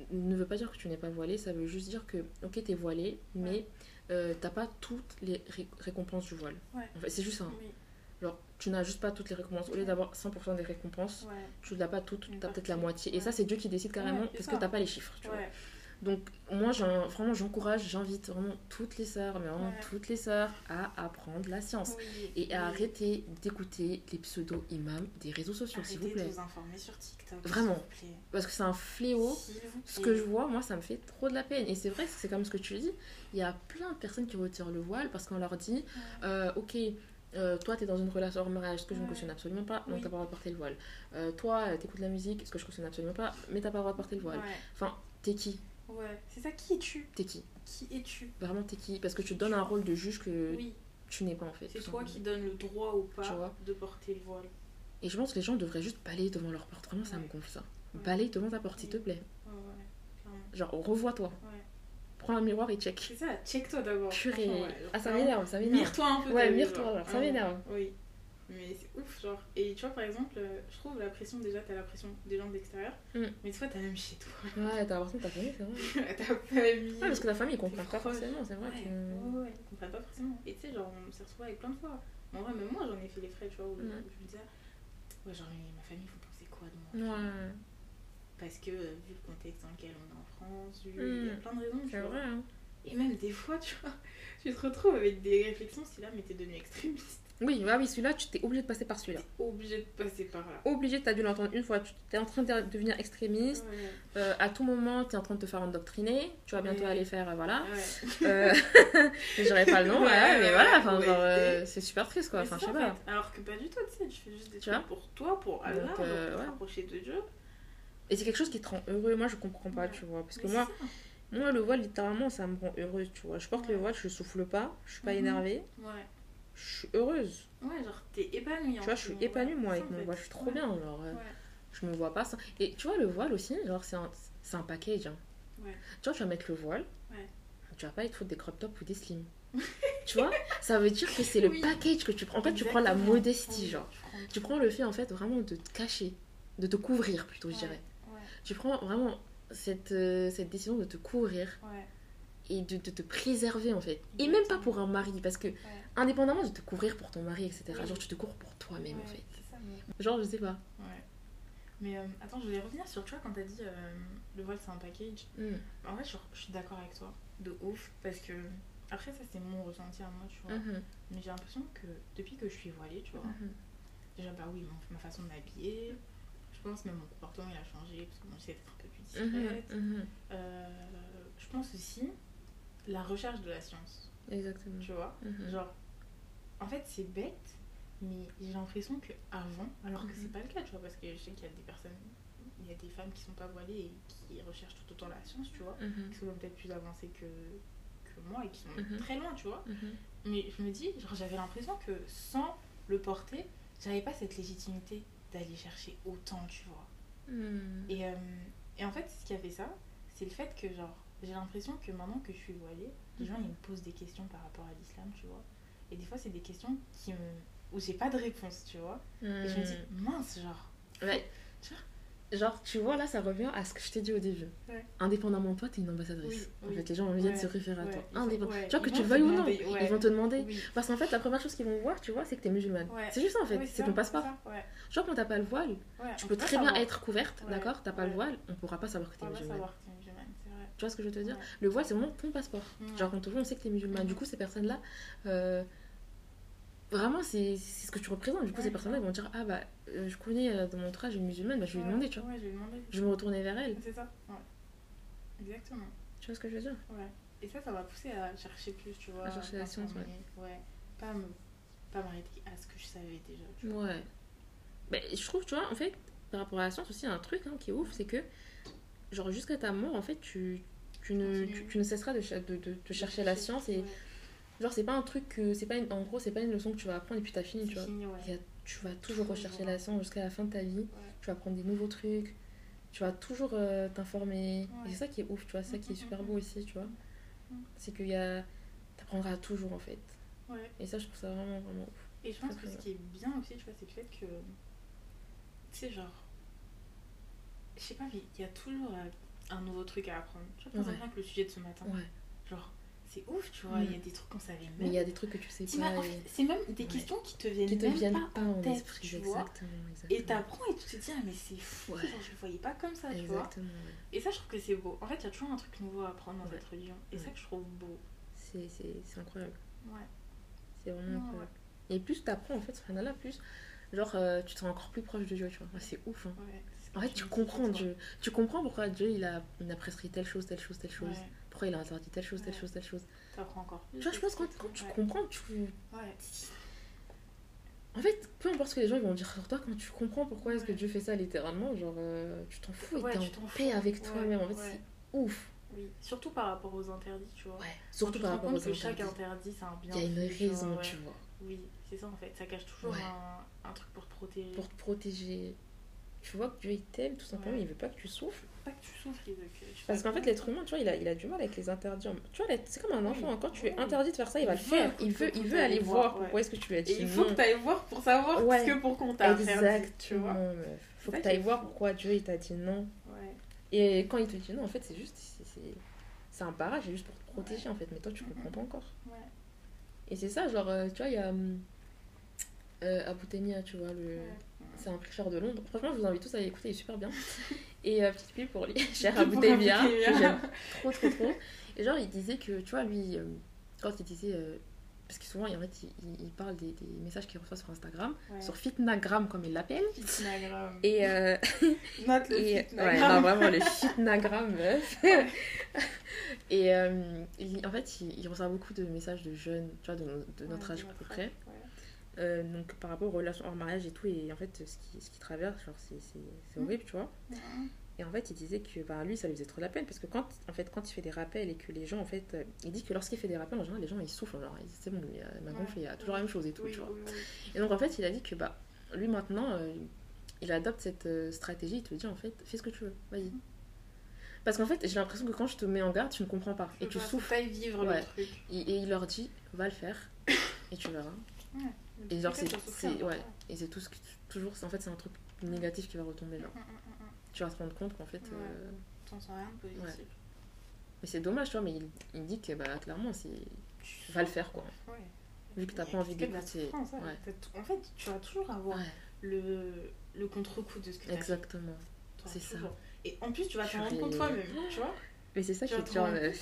Mhm. ne veut pas dire que tu n'es pas voilé, ça veut juste dire que, ok, t'es voilé, mais euh, t'as pas toutes les ré- récompenses du voile. Ouais. En fait, c'est juste ça. hein. Oui. Genre, tu n'as juste pas toutes les récompenses. Au lieu d'avoir 100% des récompenses, Ouais. tu n'as pas toutes, Une t'as peut-être la moitié. Et ça, c'est Dieu qui décide carrément parce ça. que t'as pas les chiffres. Tu vois. Donc, moi, j'en- vraiment, j'encourage, j'invite vraiment toutes les sœurs, mais vraiment Ouais. toutes les sœurs, à apprendre la science. Oui. Et à Oui. arrêter d'écouter les pseudo-imams des réseaux sociaux, s'il vous plaît. de vous informer sur TikTok. Vraiment. s'il vous plaît. Parce que c'est un fléau. Ce que je vois, moi, ça me fait trop de la peine. Et c'est vrai c'est comme ce que tu dis. Il y a plein de personnes qui retirent le voile parce qu'on leur dit euh, Ok, euh, toi, t'es dans une relation hors mariage, ce que je ne cautionne absolument pas, donc Oui. t'as pas le droit de porter le voile. Euh, toi, t'écoutes la musique, ce que je cautionne absolument pas, mais t'as pas le droit de porter le voile. Ouais. Enfin, t'es qui? Ouais. C'est ça, qui es-tu? T'es qui? Qui es-tu? Vraiment, t'es qui? Parce que tu donnes un rôle de juge que Oui. tu n'es pas en fait. C'est toi qui donne le droit ou pas de porter le voile. Et je pense que les gens devraient juste balayer devant leur porte. Vraiment, ça me gonfle ça. Ouais. Balaye devant ta porte, s'il te plaît. Genre, revois-toi. Prends un miroir et check. C'est ça, check-toi d'abord. Purée. Ah, ça m'énerve, ça m'énerve. Mire-toi un peu. Ouais, mire-toi, ça m'énerve. Oui. Mais c'est ouf, genre. Et tu vois, par exemple, euh, je trouve la pression, déjà, t'as la pression des gens de l'extérieur. Mm. Mais des fois, t'as même chez toi. Ouais, t'as l'impression que ta famille, c'est vrai. ta famille. Ouais, parce que la famille, ils comprennent pas forcément, c'est vrai. Ouais, que- ouais, ils comprennent pas forcément. Et tu sais, genre, on s'est retrouvés avec plein de fois. En vrai, même moi, j'en ai fait les frais, tu vois, où je me disais, ouais, genre, mais ma famille, faut penser quoi de moi Ouais, Parce que, euh, vu le contexte dans lequel on est en France, vu- Mm. il y a plein de raisons, tu c'est vois. vrai. Hein. Et même des fois, tu vois, tu te retrouves avec des réflexions, si là, mais t'es devenu extrémiste. Oui, bah oui, celui-là, tu t'es obligé de passer par celui-là. Obligé de passer par là. Obligé, t'as dû l'entendre une fois. Tu t'es en train de devenir extrémiste. Ouais. Euh, à tout moment, t'es en train de te faire endoctriner. Tu vas bientôt aller faire, euh, voilà. Ouais. Euh, je dirais pas le nom, Ouais, voilà, mais voilà, enfin, genre, euh, c'est super triste quoi. Enfin, je sais pas. fait. Alors que pas du tout, tu sais, tu fais juste des Tu trucs pour toi, pour Allah, pour te rapprocher de Dieu. Et c'est quelque chose qui te rend heureux. Moi, je comprends pas, tu vois. Parce que moi, ça. moi, le voile, littéralement, ça me rend heureuse, tu vois. Je porte le voile, je souffle pas, je suis pas Mhm. énervée, Ouais. Je suis heureuse. Ouais, genre, t'es épanouie. Tu vois, je suis épanouie, moi, avec mon voile. Je suis trop bien, genre. euh, Ouais. Je me vois pas sans. Et tu vois, le voile aussi, genre, c'est un, un package. hein. Ouais. Tu vois, tu vas mettre le voile, Ouais. tu vas pas être foutre des crop tops ou des slims. tu vois, ça veut dire que c'est le Oui. package que tu prends. En fait, tu prends la modestie, genre. tu prends- le fait, en fait, vraiment de te cacher, de te couvrir plutôt, je dirais. Tu prends vraiment cette, euh, cette décision de te couvrir ouais, et de, de te préserver, en fait. Et même pas pour un mari, parce que, ouais. indépendamment de te couvrir pour ton mari, etc., Oui. genre, tu te couvres pour toi-même, en fait. ça, mais- Genre, je sais pas. Ouais. Mais euh, attends, je voulais revenir sur, tu vois, quand t'as dit euh, le voile c'est un package. Hmm. En vrai, je, je suis d'accord avec toi, de ouf, parce que. Après, ça c'est mon ressenti à moi, tu vois. Mhm. Mais j'ai l'impression que depuis que je suis voilée, tu vois, Mhm. déjà, bah oui, ma façon de m'habiller, je pense même mon comportement il a changé, parce que moi j'essaie d'être un peu plus discrète. Euh, je pense aussi la recherche de la science, Exactement. tu vois? Mhm. Genre, en fait, c'est bête, mais j'ai l'impression que avant, alors que Mhm. c'est pas le cas, tu vois, parce que je sais qu'il y a des personnes, il y a des femmes qui sont pas voilées et qui recherchent tout autant la science, tu vois, Mhm. qui sont même peut-être plus avancées que, que moi et qui sont très loin, tu vois. Mais je me dis, genre, j'avais l'impression que sans le porter, j'avais pas cette légitimité d'aller chercher autant, tu vois. Mhm. Et, euh, et en fait, ce qui a fait ça, c'est le fait que, genre, j'ai l'impression que maintenant que je suis voilée, les gens ils me posent des questions par rapport à l'islam, tu vois. Et des fois, c'est des questions qui me... où j'ai pas de réponse, tu vois. Et je me dis, mince, genre. Ouais. Tu Genre, tu vois, là, ça revient à ce que je t'ai dit au début. Ouais. Indépendamment de toi, t'es une ambassadrice. Oui, En oui. fait, les gens viennent Ouais, se référer à toi. Indépendant. Tu vois, que tu le veuilles ou non, ils vont te demander. Oui. Parce qu'en fait, la première chose qu'ils vont voir, tu vois, c'est que t'es musulmane. C'est juste ça, en fait. C'est ton passeport. Genre, quand t'as pas le voile, tu peux très bien être couverte, d'accord? T'as pas le voile, on pourra pas savoir que t'es musulmane. Tu vois ce que je veux te dire Ouais. Le voile, c'est vraiment ton passeport. Ouais. Genre, quand on on sait que t'es musulmane. Du coup, ces personnes-là, euh, vraiment, c'est ce que tu représentes. Du coup, Ouais, ces personnes-là, ils vont dire Ah bah, euh, je connais euh, dans mon entourage une musulmane, bah, je vais lui Ouais, demander, tu vois. Ouais, je vais demander. Je vais me retourner vers elle. C'est ça, ouais. Exactement. Tu vois ce que je veux dire Ouais. Et ça, ça m'a poussé à chercher plus, tu vois. À chercher la science, m'informer. Ouais. Pas me... pas m'arrêter à ce que je savais déjà, tu vois. Ouais. Bah, je trouve, tu vois, en fait, par rapport à la science aussi, un truc hein, qui est ouf, c'est que, genre, jusqu'à ta mort, en fait, tu, tu, ne, tu, tu ne cesseras de, de, de- de chercher la science. Et, Ouais. genre, c'est pas un truc que. c'est pas une- En gros, c'est pas une leçon que tu vas apprendre et puis t'as fini, tu vois. fini, ouais. A- tu vas toujours rechercher la science jusqu'à la fin de ta vie. Ouais. Tu vas apprendre des nouveaux trucs. Tu vas toujours euh, t'informer. Et c'est ça qui est ouf, tu vois. C'est ça qui est Mhm, super mhm. beau aussi, tu vois. C'est qu'il y a. T'apprendras toujours, en fait. Et ça, je trouve ça vraiment, vraiment ouf. Et je pense que ce qui est bien aussi, tu vois, c'est le fait que. Tu sais, genre. Je sais pas, mais il y a toujours euh, un nouveau truc à apprendre. Tu vois, par Ouais. exemple, le sujet de ce matin. Ouais. Genre, c'est ouf, tu vois, Mm. il y a des trucs qu'on savait Mais même. il y a des trucs que tu sais pas. et- c'est même des Ouais. questions qui te viennent qui te même viennent pas, pas en tête, esprit. tu vois. Exactement, exactement. Et t'apprends et tu te dis, ah, mais c'est fou, genre, je le voyais pas comme ça, tu vois. Exactement. Et ça, je trouve que c'est beau. En fait, il y a toujours un truc nouveau à apprendre dans cette religion. Et ça que je trouve beau. C'est, incroyable. Ouais. C'est vraiment incroyable. Et plus t'apprends, en fait, subhanallah, plus, genre, euh, tu te sens encore plus proche de Dieu, tu vois. C'est ouf, hein. En fait, tu comprends. Dieu. Tu comprends pourquoi Dieu, il a, il a prescrit telle chose, telle chose, telle chose. Ouais. Pourquoi il a interdit telle chose, telle Ouais. chose, telle chose. T'apprends encore. Tu vois, je pense que quand, quand tu Ouais. comprends, tu... Ouais. En fait, peu importe ce que les gens ils vont dire sur toi, quand tu comprends pourquoi est-ce que. Dieu fait ça littéralement, genre, euh, tu t'en fous et t'es en paix avec toi-même. En fait, ouais. c'est ouf. Oui. Surtout par rapport aux interdits, tu vois. Ouais. Surtout par rapport aux que chaque interdits. interdit, c'est un bien. Il y a une raison, tu vois. Oui, c'est ça en fait. Ça cache toujours un truc pour te protéger. Pour te protéger. Tu vois que Dieu, il t'aime, tout simplement. Ouais. Il veut pas que tu souffres. Pas que tu souffres, il veut que tu Parce qu'en fait, l'être humain, tu vois, il a, il a du mal avec les interdits. Tu vois, c'est comme un enfant. Quand tu es interdit de faire ça, il va le faire. Il veut, il veut aller voir, pourquoi est-ce que tu lui as dit Et il faut non. que tu ailles voir pour savoir Ouais. ce que pour qu'on t'a interdit, tu vois. meuf. Faut que tu ailles voir pourquoi Dieu, il t'a dit non. Ouais. Et quand il te dit non, en fait, c'est juste. c'est- un barrage, c'est juste pour te protéger, en fait. Mais toi, tu comprends pas encore. Et c'est ça, genre, euh, tu vois, il y a. hum, Euh, Abu Temia, tu vois, le. C'est un prêcheur de Londres. Franchement, je vous invite tous à l'écouter, il est super bien. Et euh, petite pub pour lui, cher que j'aime trop, trop, trop. Et genre, il disait que, tu vois, lui, euh, quand il disait. euh, parce que souvent, en fait, il, parle des, des messages qu'il reçoit sur Instagram, Ouais. sur Fitnagram, comme il l'appelle. Fitnagram. Et, Note le et ouais, non, vraiment, le Fitnagram, meuf. Et il- en fait, il, il reçoit beaucoup de messages de jeunes, tu vois, de, no- de notre âge à peu près. Euh, donc par rapport aux relations hors mariage et tout et en fait ce qui, ce qui traverse genre c'est c'est- horrible tu vois Ouais. et en fait il disait que bah, lui ça lui faisait trop la peine parce que quand en fait quand il fait des rappels et que les gens en fait euh, il dit que lorsqu'il fait des rappels en général les gens ils souffrent genre c'est bon il y a, ma Ouais. gonfle, il y a toujours la même chose et tout Oui, tu vois oui, oui. et donc en fait il a dit que bah lui maintenant euh, il adopte cette euh, stratégie il te dit en fait fais ce que tu veux vas-y Mm. parce qu'en fait j'ai l'impression que quand je te mets en garde tu ne comprends pas et tu souffres pas vivre Ouais. le truc. et, et il leur dit va le faire et tu verras Et genre, c'est. Ouais. Et c'est tout ce. Toujours, en fait, c'est un truc négatif qui va retomber. Genre. Mm, mm, mm. Tu vas te rendre compte qu'en fait. Ouais. euh, T'en sens rien de positif. Mais c'est dommage, tu vois, mais il, il dit que, bah, clairement, c'est. Tu Va le faire, quoi. Ouais. Vu que t'as pas envie d'écouter. ouais. Ouais. En fait, tu vas toujours avoir Ouais, le, le contre-coup de ce que tu as fait. exactement. C'est ça. Et en plus, tu vas t'en rendre compte toi-même, tu vois. Mais c'est ça qui est compte toi-même.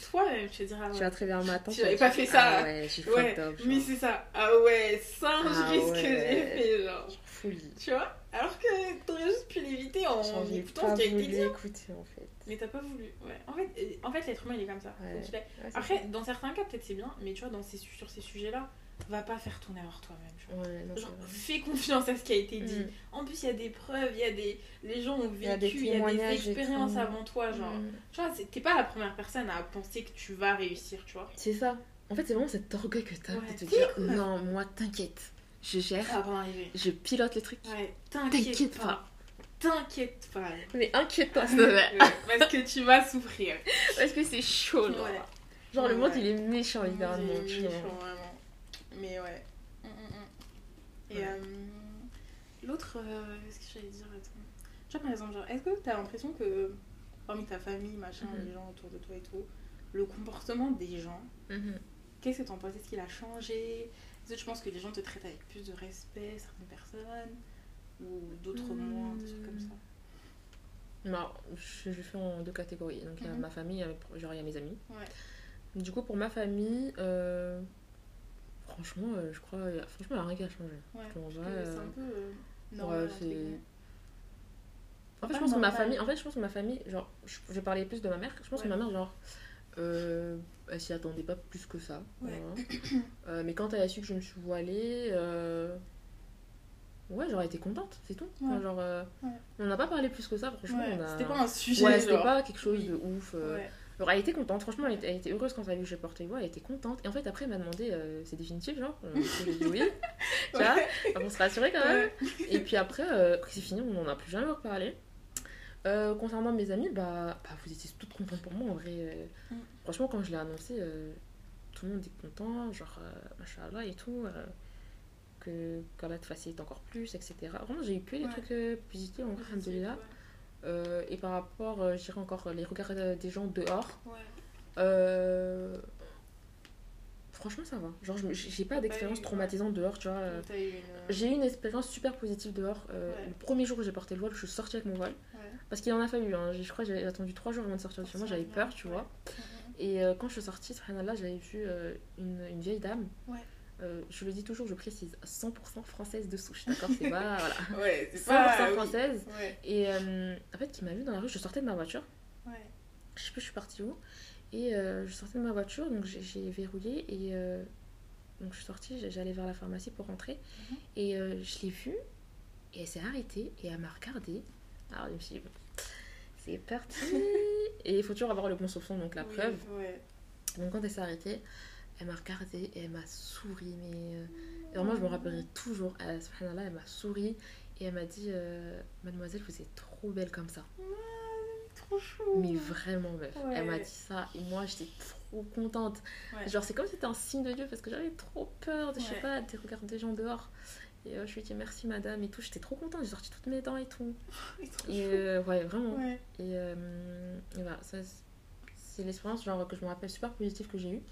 Tu te diras, Tu vas te réveiller un matin. J'avais pas fait ça. Ah ouais, j'ai Ouais, fucked up. mais genre. c'est ça. Ah ouais, singe, Ah ce que ouais. j'ai fait, genre. Folie. Tu vois? Alors que t'aurais juste pu l'éviter en Genre, écoutant ce qui a été dit. écouter, en fait. Mais t'as pas voulu. Ouais. En fait, euh, en fait l'être humain, il est comme ça. Ouais. Que Après, dans certains cas, peut-être c'est bien, mais tu vois, dans ces, sur ces sujets-là, va pas faire ton erreur toi-même. Ouais, fais confiance à ce qui a été dit. Mm. En plus, il y a des preuves, il y a des. Les gens ont vécu, Il y a des y a expériences avant toi. Genre, Mm. tu vois, t'es pas la première personne à penser que tu vas réussir, tu vois. C'est ça. En fait, c'est vraiment cet orgueil que t'as Ouais, de te dire non, moi, t'inquiète. Je gère, je pilote le truc. Ouais, t'inquiète pas. pas. t'inquiète pas. Mais inquiète-toi, parce que tu vas souffrir. Parce que c'est chaud, genre. Ouais. Le monde, il est méchant, littéralement. Mais ouais. Mm, mm, mm. Et Ouais. euh, l'autre, euh, qu'est-ce que j'allais dire attends. Tu vois, par exemple, genre, est-ce que t'as l'impression que, parmi ta famille, machin, Mhm. les gens autour de toi et tout, le comportement des gens, Mhm. qu'est-ce que t'en penses? Est-ce qu'il a changé? Est-ce que tu penses que les gens te traitent avec plus de respect, certaines personnes Ou d'autres moins, des trucs comme ça? Non, je, je fais en deux catégories. Donc, il y a Mhm. ma famille, genre, il y a mes amis. Ouais. Du coup, pour ma famille, euh, franchement, euh, je crois, a- franchement, il n'y a rien qui a changé. Ouais, que c'est euh, un peu euh, normal, ouais. En fait, je pense que ma famille, en fait, je pense que ma famille, genre, je, je parler plus de ma mère. Je pense Ouais. que ma mère, genre, euh, elle s'y attendait pas plus que ça. Ouais. Euh, mais quand elle a su que je me suis voilée, euh, ouais, j'aurais été contente, c'est tout. Enfin, Ouais. genre, euh, Ouais. on n'a pas parlé plus que ça, franchement. On a... C'était pas un sujet. Ouais, c'était genre. pas quelque chose de ouf. Ouais. Elle était contente, franchement, elle était, elle était heureuse quand elle a vu que j'ai porté voix, elle était contente. Et en fait, après, elle m'a demandé, euh, c'est définitif, genre J'ai dit oui, tu vois, pour se rassurer quand même. Ouais. Et puis après, euh, quand c'est fini, on n'en a plus jamais reparlé. Euh, concernant mes amis, bah, bah, vous étiez toutes contentes pour moi en vrai. Mm. Franchement, quand je l'ai annoncé, tout le monde est content, genre, euh, machallah et tout. que qu'Allah te facilite encore plus, etc. Vraiment, j'ai eu que des Ouais. trucs positifs en vrai, alhamdoulilah. Euh, et par rapport, euh, je dirais encore les regards euh, des gens dehors, Ouais. euh, franchement, ça va. Genre, j'ai pas d'expérience eu- traumatisante dehors, tu vois. euh. J'ai eu une expérience super positive dehors. euh, Ouais. Le premier jour où j'ai porté le voile, je suis sortie avec mon voile. Parce qu'il en a fallu. Hein. Je crois que j'ai attendu trois jours avant de sortir de chez moi. J'avais peur, tu vois. Et euh, quand je suis sortie, subhanallah, j'avais vu euh, une, une vieille dame. Euh, je le dis toujours, je précise, 100% française de souche, d'accord C'est pas. Voilà. Ouais, c'est 100% pas. oui. française. Ouais. Et euh, en fait, qui m'a vu dans la rue, je sortais de ma voiture. Ouais. Je sais plus, je suis partie où. Et euh, je sortais de ma voiture, donc j'ai- j'ai verrouillé. Et donc je suis sortie, j'allais vers la pharmacie pour rentrer. Mhm. Et je l'ai vue. Et elle s'est arrêtée et elle m'a regardée. Alors je me suis dit, bon, c'est parti. et il faut toujours avoir le bon soupçon, donc la Oui, preuve. Donc quand elle s'est arrêtée, elle m'a regardée et elle m'a souri. Mais euh, vraiment, je me rappellerai toujours. Elle, subhanallah, elle m'a souri et elle m'a dit euh, Mademoiselle, vous êtes trop belle comme ça. Trop chou. Mais vraiment, meuf. Ouais. Elle m'a dit ça et moi, j'étais trop contente. Ouais. Genre, c'est comme si c'était un signe de Dieu parce que j'avais trop peur, de, je sais pas, des regards des gens dehors. Et euh, je lui ai dit merci madame et tout. J'étais trop contente, j'ai sorti toutes mes dents et tout. Et euh, ouais, vraiment. Ouais. Et, euh, et voilà, ça, c'est- c'est l'expérience genre que je me rappelle super positive que j'ai eue.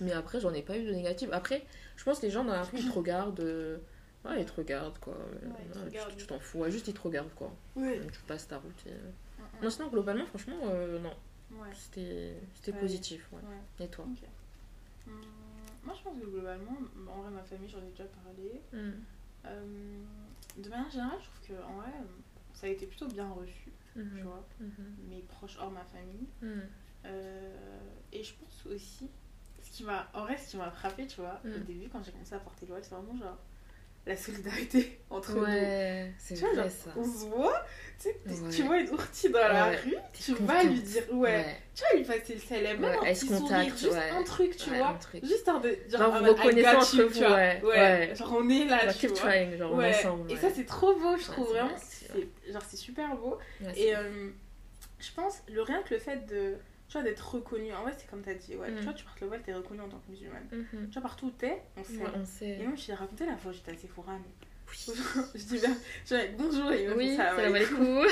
Mais après, j'en ai pas eu de négative. Après, je pense que les gens dans la rue, ils te regardent. euh, Ouais, ils te regardent quoi. ils Ouais, tu- t'en fous. Ouais, juste ils te regardent quoi. Ouais. Tu passes ta route. et, euh. Mm, Non, sinon, globalement, franchement, euh, non. mm. Ouais. C'était positif. Ouais. Ouais. Et toi. Hum, moi, je pense que globalement, en vrai, ma famille, j'en ai déjà parlé. Hmm. Euh, de manière générale, je trouve que en vrai, ça a été plutôt bien reçu, Mhm. tu vois, Mhm. mes proches hors ma famille. Euh, et je pense aussi, qui m'a, en vrai, ce qui m'a frappé, tu vois, Mm. au début, quand j'ai commencé à porter le voile, c'est vraiment genre la solidarité entre nous. Ouais, c'est Tu vois, vrai genre, ça. on se voit, tu sais, Ouais. tu vois une ourtie dans la rue, tu vas lui dire, ouais, tu vas lui passer le salam, même un petit sourire, contacte, juste un truc, tu vois. truc. Juste un de. Genre, Genre, en vous reconnaissez entre tu vois. ouais. Genre, on est là, tu vois. trying, genre ensemble. Et ça, c'est trop beau, je trouve c'est vraiment. vrai, c'est c'est- Genre, c'est super beau. C'est- Et euh, je pense, le rien que le fait de. Tu vois, d'être reconnu. En vrai, c'est comme t'as dit, ouais. Mm. Tu vois, tu portes le voile, t'es reconnu en tant que musulmane. Mhm. Tu vois, partout où t'es, on sait. Ouais, on sait. Et moi, je t'ai raconté la fois j'étais à Sephora, mais. Oui. je dis bien, je dis bonjour et me Oui, font salam salam alaikum. alaikum.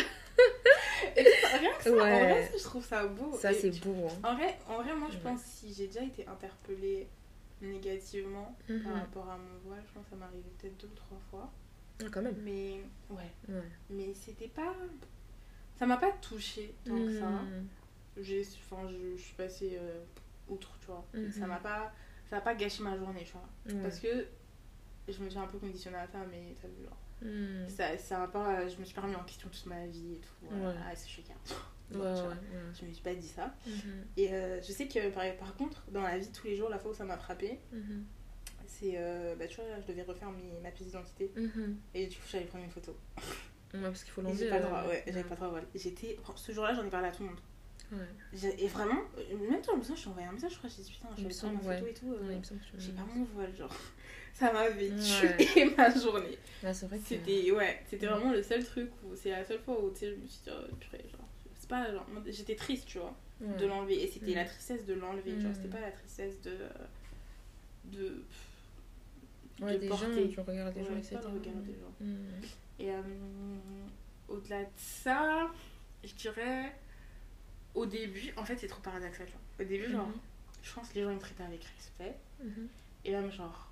Et rien que ça, en vrai, ça, je trouve ça beau. Ça, c'est tu- beau. hein. En vrai, en vrai, moi, je Ouais. pense si j'ai déjà été interpellée négativement par Mhm. rapport à mon voile, je pense que ça m'est arrivé peut-être deux ou trois fois. Ah, quand même. Mais ouais, Ouais. mais c'était pas. Ça m'a pas touchée tant que ça. J'ai, enfin, je, je suis passée euh, outre, tu vois. Mhm. Ça m'a pas, ça a pas gâché ma journée, tu vois. Ouais. Parce que je me suis un peu conditionnée à ça, mais t'as vu, genre. Mhm. Ça, ça pas, je me suis pas remis en question toute ma vie et tout. voilà. Ouais. Ah, c'est chacun. Ouais. Je me suis pas dit ça. Mhm. Et euh, je sais que par, par contre, dans la vie de tous les jours, la fois où ça m'a frappé, Mhm. c'est. euh, bah, tu vois, je devais refaire mes- ma pièce d'identité. Mhm. Et du coup, j'allais prendre une photo. Ouais, parce qu'il faut l'enlever. j'ai pas le euh, droit, ouais, j'avais pas le droit, voilà. J'étais. Ce jour-là, j'en ai parlé à tout le monde. Ouais. Et vraiment, euh, même toi, je t'ai envoyé un message, je crois, j'ai dit putain, je me vais prendre ma photo et tout. euh, Ouais, me J'ai pas mon voile, genre. Ça m'avait Ouais. tué ma journée. Ouais, c'est vrai que. C'était, ouais, c'était Ouais. vraiment le seul truc où c'est la seule fois où, tu sais, je me suis dit, oh, purée, genre. C'est pas, genre, j'étais triste, tu vois, de l'enlever. Et c'était Mm. la tristesse de l'enlever, genre, Mm. c'était pas la tristesse de. de. Ouais, de des porter. gens, tu regardes des gens, etc. Mm. Et euh, au-delà de ça, je dirais, au début, en fait, c'est trop paradoxal. genre. Au début, genre, Mhm. je pense que les gens me traitaient avec respect. Mhm. Et même, genre,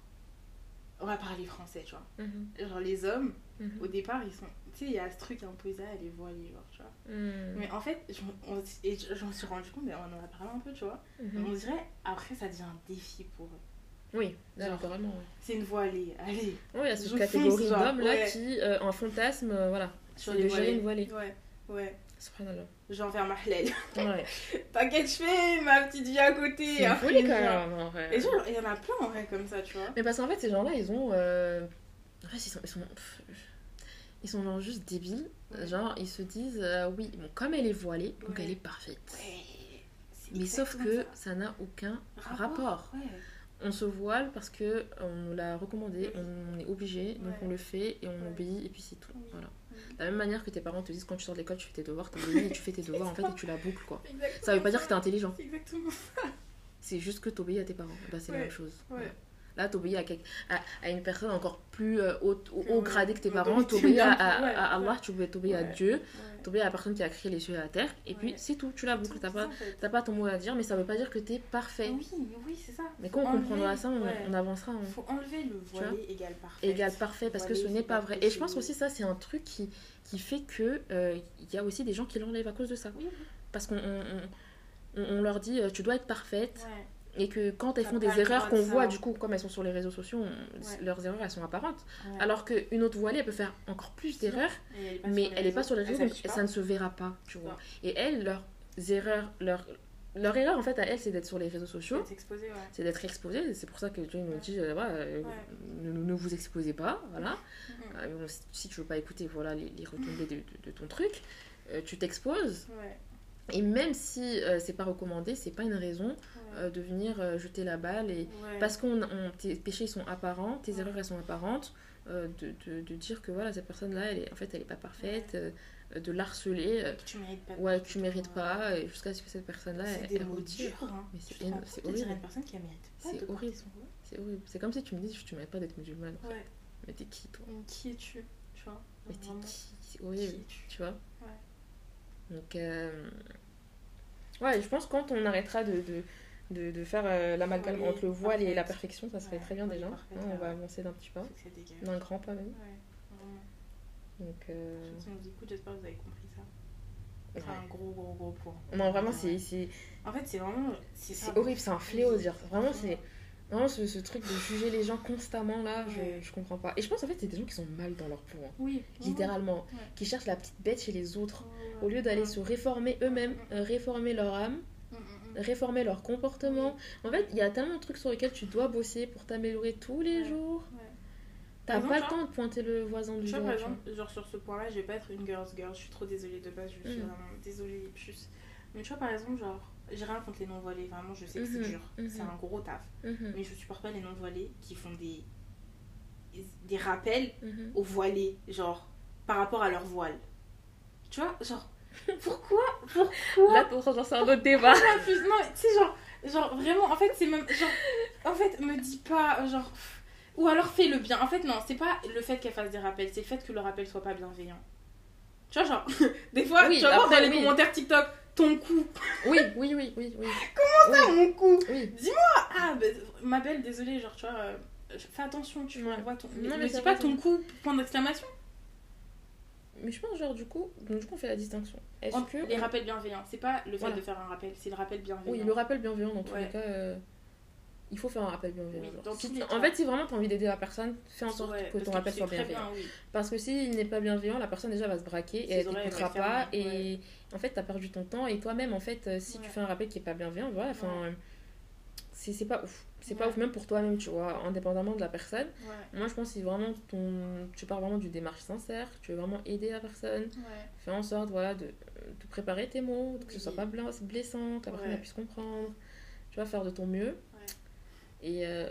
on va parler français, tu vois. Mhm. Genre, les hommes, au départ, ils sont. Tu sais, il y a ce truc un peu, ça, elle est voilée, genre, tu vois. Mais en fait, j'en suis rendu compte, et on en a parlé un peu, tu vois. On dirait, après, ça devient un défi pour eux. Oui, ouais. C'est une voilée, allez, Oui, il y a cette catégorie d'hommes là ouais. qui, euh, en fantasme, euh, voilà, sur les voilées. une voilée. Ouais, ouais. Subhanallah. J'en fais un mahlel. Ouais. T'inquiète, je fais ma petite vie à côté. C'est après, folie quand même, en vrai. Et genre, il y en a plein en vrai comme ça, tu vois. Mais parce qu'en fait, ces gens-là, ils ont. euh, En fait, ils sont. Ils sont, pff, ils sont genre juste débiles. Ouais. Genre, ils se disent, euh, oui, bon, comme elle est voilée, donc elle est parfaite. Mais sauf que ça n'a aucun rapport. On se voile parce que on nous l'a recommandé, on est obligé, donc on le fait et on obéit et puis c'est tout. Voilà. De la même manière que tes parents te disent quand tu sors de l'école, tu fais tes devoirs, t'obéis et tu fais tes devoirs en fait et tu la boucles quoi. Exactement Ça veut pas dire que t'es intelligent, C'est exactement ça. c'est juste que t'obéis à tes parents. Bah, c'est la même chose. Ouais. Là, t'obéis à, quel- à, à une personne encore plus euh, Que- haut gradé que tes parents, t'obéis à, à, Allah, t'obéis à. Dieu, t'obéis à la personne qui a créé les cieux et la terre, et puis c'est tout, tu la boucles. T'as pas, pas ton mot à dire, mais ça veut pas dire que t'es parfait. Oui, oui, c'est ça. Mais quand on comprendra ça, on, avancera. on- Faut enlever le voilé égal parfait. égal parfait parce que ce n'est pas vrai. Et je pense aussi ça c'est un truc qui, qui fait que euh, il y a aussi des gens qui l'enlèvent à cause de ça. Parce qu'on on, on- on leur dit euh, tu dois être parfaite Ouais. Et que quand elles font des erreurs qu'on voit du coup comme elles sont sur les réseaux sociaux, on- leurs erreurs elles sont apparentes. ouais. Alors qu'une autre voilée elle peut faire encore plus d'erreurs elle mais elle n'est pas sur les réseaux donc ça ne se verra pas tu vois. Et elles leurs erreurs leur leur erreur en fait à elles c'est d'être sur les réseaux sociaux D'être exposé, ouais. c'est d'être exposé. C'est pour ça que Dieu nous dit euh, euh, Ouais. ne, ne vous exposez pas. Voilà. Euh, si- tu veux pas écouter voilà, les, les retombées de, de- de ton truc, tu t'exposes. Et même si c'est pas recommandé, c'est pas une raison. Euh, de venir euh, jeter la balle. Et... Parce que tes péchés sont apparents, tes erreurs elles sont apparentes, euh, de, de- de dire que voilà, cette personne-là, elle est, en fait, elle est pas parfaite, de l'harceler. Que tu mérites pas. de ouais, que tu mérites pas, et jusqu'à ce que cette personne-là, elle, des elle mots durs, hein. Mais c'est horrible. C'est horrible. C'est horrible. C'est comme si tu me dis, tu mérites pas d'être musulmane. Ouais. Mais t'es qui, toi? Mais Qui es-tu Tu vois? Mais t'es qui? C'est horrible. tu vois? Donc euh, ouais je pense que quand on arrêtera de, de, de, de faire euh, l'amalgame entre le voile et la perfection ça serait Ouais, très bien déjà Hein, on va avancer d'un petit pas d'un grand pas même Ouais, donc euh, j'espère que vous avez compris ça. C'est ouais. un gros, gros, gros point. non vraiment c'est c'est En fait, c'est vraiment. C'est horrible c'est un fléau dire vraiment c'est vraiment ce, ce truc de juger les gens constamment là Ouais. je, je comprends pas et je pense en fait c'est des gens qui sont mal dans leur peau hein, Oui. littéralement Ouais. qui cherchent la petite bête chez les autres Ouais. au lieu d'aller se réformer eux-mêmes euh, réformer leur âme. Réformer leur comportement. En fait, il y a tellement de trucs sur lesquels tu dois bosser pour t'améliorer tous les Ouais. jours. Ouais. T'as pas le temps de pointer le voisin du doigt. par exemple, genre sur ce point-là, je vais pas être une girl's girl, je suis trop désolée de base, je suis Mhm. vraiment désolée plus. Mais tu vois, par exemple, genre, j'ai rien contre les non-voilés, vraiment, je sais que c'est dur, mhm. c'est un gros taf. Mhm, Mais je supporte pas les non-voilés qui font des, des rappels mhm. aux voilés, genre, par rapport à leur voile. Tu vois, genre, pourquoi Pourquoi Là, genre, c'est un autre débat. Non, tu sais, genre, genre, vraiment, en fait, c'est même, genre, en fait, me dis pas, genre, ou alors fais le bien. En fait, non, c'est pas le fait qu'elle fasse des rappels, c'est le fait que le rappel soit pas bienveillant. Tu vois, genre, des fois, Oui, tu vas voir dans les oui. commentaires TikTok, ton cou, Oui, oui, oui, oui. oui. ah, mon cou. Oui. Ah, bah, ma belle, désolée, genre, tu vois, euh, fais attention, tu Ouais. vois ton. Non, mais mais dis pas ton cou, point d'exclamation. Mais je pense, genre, du coup, donc, du coup on fait la distinction. Est-ce que. Les rappels bienveillants, c'est pas le fait Voilà. de faire un rappel, c'est le rappel bienveillant. Oui, le rappel bienveillant, dans tous Ouais. les cas, euh, il faut faire un rappel bienveillant. Oui, Si en cas. fait, si vraiment tu as envie d'aider la personne, fais en sorte Ouais, que ton rappel soit bienveillant. bien, oui. Parce que s'il n'est pas bienveillant, la personne déjà va se braquer et elle t'écoutera pas. Et en fait, t'as perdu ton temps. Et toi-même, en fait, euh, si tu fais un rappel qui est pas bienveillant, voilà, enfin, euh, c'est c'est pas ouf. C'est pas ouf, même pour toi-même, tu vois, indépendamment de la personne. Ouais, Moi, je pense que si vraiment ton... tu pars vraiment d'une démarche sincère, tu veux vraiment aider la personne, ouais. fais en sorte, voilà, de de préparer tes mots, que ce soit pas blessant, que la personne puisse comprendre. Tu vas faire de ton mieux. Et, euh,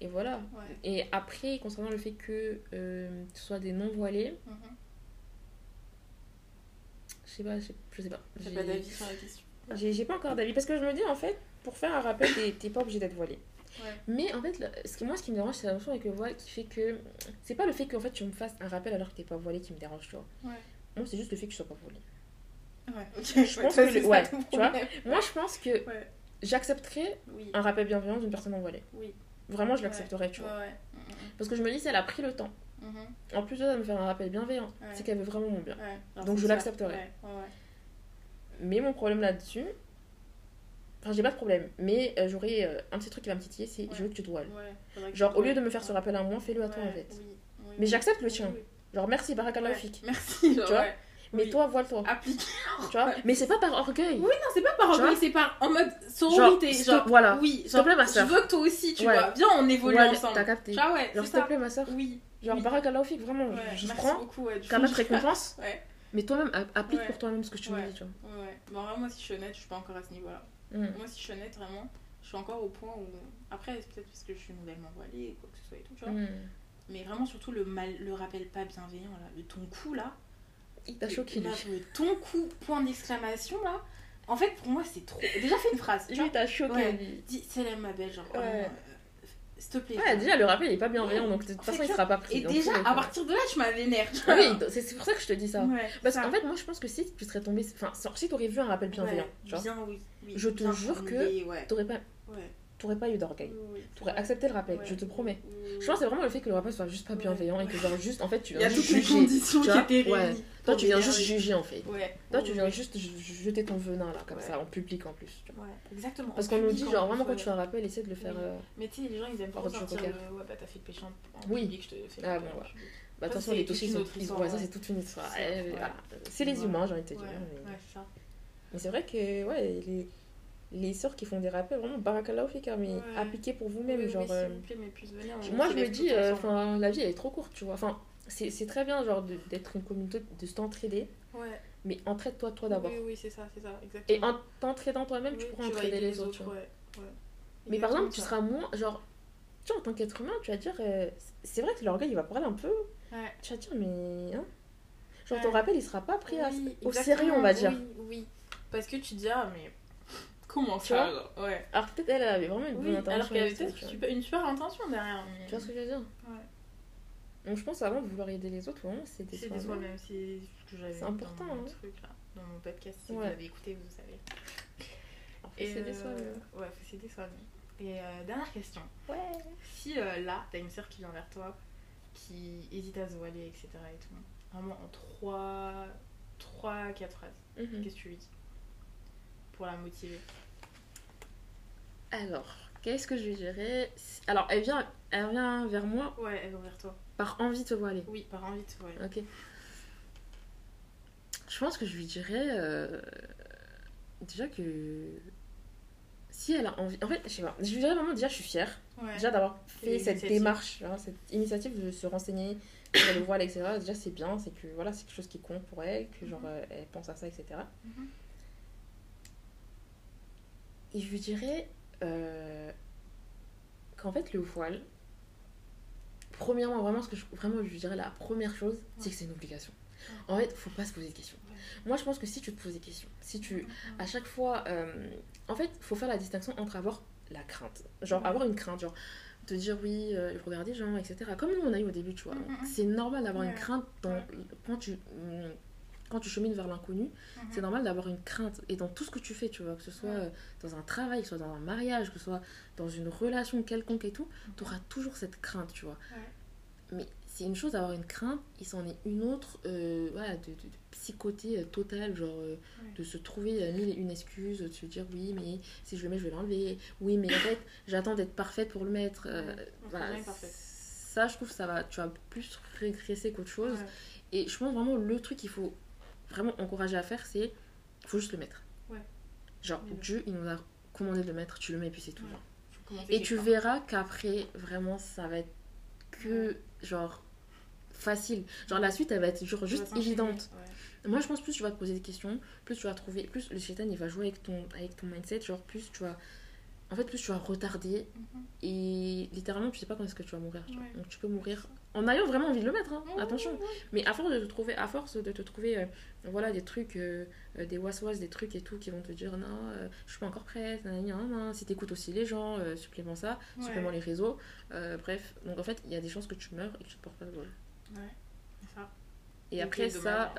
et voilà. Et après, concernant le fait que euh, ce soit des non-voilés, Mhm. je sais pas, je sais, pas. J'ai- pas d'avis sur la question? J'ai pas encore d'avis parce que je me dis en fait, pour faire un rappel, t'es- pas obligé d'être voilé. Ouais. Mais en fait, ce qui, moi, ce qui me dérange, c'est la notion avec le voile qui fait que. C'est pas le fait qu'en fait tu me fasses un rappel alors que t'es pas voilé qui me dérange, tu vois. Ouais. Moi, c'est juste le fait que je sois pas voilé. Ouais. Je pense que le- ouais, tu vois. Moi, je pense que j'accepterais Oui. un rappel bienveillant d'une personne non voilée. Oui. Vraiment, je l'accepterais, tu vois. Parce que je me dis, si elle a pris le temps, mhm. en plus de ça, de me faire un rappel bienveillant, c'est qu'elle veut vraiment mon bien. Alors, Donc, je ça. l'accepterai. Ouais, ouais, ouais. Mais mon problème là-dessus. Enfin, j'ai pas de problème. Mais euh, j'aurais euh, un petit truc qui va me titiller, c'est je veux que tu que Genre, au lieu de me faire ce rappel à moi, fais-le à toi en fait. oui, oui, Mais j'accepte le tien. Genre, merci, barakallah fik. Merci. genre, Tu vois. Mais Oui. toi, voile-toi. Applique. Tu vois Mais c'est pas par orgueil. Oui, non, c'est pas par orgueil, c'est par en mode sororité. Genre, te- voilà. oui, S'il te genre, plaît, ma je sœur. veux que toi aussi, tu Ouais. vois. Viens, on évolue Ouais, ensemble. T'as capté. Ouais, Genre, s'il te plaît, ma soeur. Oui. Genre, oui. barakallah vraiment, je, je prends. beaucoup, ouais, du cœur. récompense. Mais toi-même, applique pour toi-même ce que tu me dis, tu vois. ouais. Bon, vraiment, moi, si je suis honnête, je suis pas encore à ce niveau-là. Mm. Moi, si je suis honnête, vraiment, je suis encore au point où. Après, c'est peut-être parce que je suis nouvellement voilée, quoi que ce soit et tout, tu vois. Mm. Mais vraiment, surtout le mal, le rappel pas bienveillant, là. Le ton coup, là. Il t'a choqué. Là, le ton coup, point d'exclamation, là. En fait, pour moi, c'est trop. Déjà, fais une phrase. tu Lui, t'as choqué, Ouais. lui. Dis, salam ma belle, genre. Ouais. euh, S'il te plaît. Ouais, déjà, le rappel, il est pas bienveillant, donc de toute façon, il sera pas pris. Et déjà, à partir de là, tu m'as vénère. Ah oui, c'est pour ça que je te dis ça. Ouais, Parce qu'en fait, moi, je pense que si tu serais tombé. Enfin, si t'aurais vu un rappel bienveillant, Ouais, tu vois, bien, oui, oui, Je te bien jure que- Ouais. t'aurais pas, Ouais. T'aurais pas eu d'orgueil. Oui, T'aurais ouais. accepté le rappel, Ouais. je te promets. Je pense que c'est vraiment le fait que le rappel soit juste pas Ouais. bienveillant et que, genre, juste, en fait, tu viens toutes juste les juger. conditions tu qui vois Ouais. réunies. Toi, tu viens juste juger, en fait. Ouais. Toi, tu viens juste ju- jeter ton venin, là, comme Ouais. ça, en public en plus. tu vois. Ouais, exactement. Parce qu'on nous dit, en genre, vraiment, quand ouais. tu fais un rappel, essaie de le faire. Euh, Mais tu sais, les gens, ils aiment pas sortir. Ouais, bah t'as fait le péchant en Oui. public, je te fais le Ah, bon, ouais. Bah, toute Ça, façon, c'est les sont. Ouais, ça, ouais. c'est toute une histoire. C'est- Ouais, ouais. C'est les Ouais. humains, j'ai envie de te dire. Ouais, mais- ouais, c'est ça. Mais c'est vrai que ouais, les, les sœurs qui font des rappels, vraiment, barakallah fik, hein, mais Ouais. appliquez pour vous-même. Oui, genre, euh, plaît, mais moi, je me dis, euh, la vie, elle est trop courte, tu vois. Enfin, c'est très bien, genre, d'être une communauté, de s'entraider, Ouais. mais entraide-toi toi d'abord. Oui, oui, c'est ça, c'est ça, Et en t'entraidant toi-même, tu pourras entraider aider les autres. ouais. Mais par exemple, tu seras moins, genre, tu vois, en tant qu'être humain, tu vas dire, euh, c'est vrai que l'orgueil, il va parler un peu, tu vas dire, mais. Hein Genre, ton rappel, il sera pas pris à- au sérieux, on va dire. Oui, oui. Parce que tu te dis, ah, mais comment Tu ça Ouais. Alors, peut-être elle, avait vraiment une bonne Oui, intention. alors qu'elle avait peut-être une super intention derrière. mais- Tu vois ce que je veux dire Ouais. Donc, je pense avant de vouloir aider les autres, vraiment, c'est des C'est soi-même. des soi-même, c'est ce que j'avais C'est dit important, dans mon hein. truc là, dans mon podcast. Si Ouais. vous avez écouté, vous savez. Alors, faut s'aider euh, soi-même. Ouais, faut s'aider soi-même. Et euh, dernière question. Ouais. Si euh, là, t'as une sœur qui vient vers toi, qui hésite à se voiler, etc. et tout, vraiment en 3, 3 4 phrases, Mhm. qu'est-ce que tu lui dis? Pour la motiver. Alors, qu'est-ce que je lui dirais Alors, elle vient, elle vient vers moi Ouais, elle vient vers toi. par envie de se voiler. Oui, par envie de se voiler. Ok. Je pense que je lui dirais euh, déjà que si elle a envie. En fait, je sais pas. Je lui dirais vraiment déjà, je suis fière Ouais. déjà d'avoir fait cette démarche, hein, cette initiative de se renseigner sur le voile, etc. Déjà, c'est bien, c'est que voilà, c'est quelque chose qui compte pour elle, que genre Mhm. euh, elle pense à ça, etc. Mhm. Et je lui dirais euh, qu'en fait, le voile, premièrement, vraiment, ce que je, vraiment, je dirais la première chose, c'est que c'est une obligation. En fait, faut pas se poser de questions. Moi, je pense que si tu te poses des questions, si tu, à chaque fois, euh, en fait, faut faire la distinction entre avoir la crainte, genre avoir une crainte, genre te dire oui, euh, le regard des gens, etc. Comme nous on a eu au début, tu vois. Mhm. C'est normal d'avoir une crainte dans, quand tu quand tu chemines vers l'inconnu, Mhm. c'est normal d'avoir une crainte et dans tout ce que tu fais, tu vois, que ce soit euh, dans un travail, que ce soit dans un mariage, que ce soit dans une relation quelconque et tout, Mhm. tu auras toujours cette crainte, tu vois. Mais c'est une chose d'avoir une crainte, et c'en est une autre, euh, voilà, de, de, de psychoter euh, total, genre euh, de se trouver mille et une excuse, de se dire oui, mais si je le mets, je vais l'enlever. Oui, mais en fait, j'attends d'être parfaite pour le mettre. voilà, ça, je trouve, ça va, tu vas plus régresser qu'autre chose. Et je pense vraiment, le truc qu'il faut vraiment encourager à faire, c'est il faut juste le mettre. Ouais. Genre, Mais Dieu, il nous a commandé de le mettre, tu le mets, et puis c'est tout. Ouais. Et tu part. verras qu'après, vraiment, ça va être que, genre, facile. Genre la suite, elle va être genre juste évidente. ouais. Moi, je pense plus tu vas te poser des questions, plus tu vas trouver, plus le shaitan il va jouer avec ton, avec ton mindset, genre plus tu vas. En fait, plus tu vas retarder Mhm. et littéralement, tu sais pas quand est-ce que tu vas mourir. tu vois. Ouais. Donc tu peux mourir en ayant vraiment envie de le mettre, hein, attention. Mais à force de te trouver, à force de te trouver, euh, voilà, des trucs, euh, euh, des was des trucs et tout qui vont te dire non, euh, je suis pas encore prête, nan, nan, nan. si t'écoutes aussi les gens, supplément ça, Ouais. supplément les réseaux, bref. Donc en fait, il y a des chances que tu meurs et que tu te portes pas de vol. Ouais, ça. Et après ça,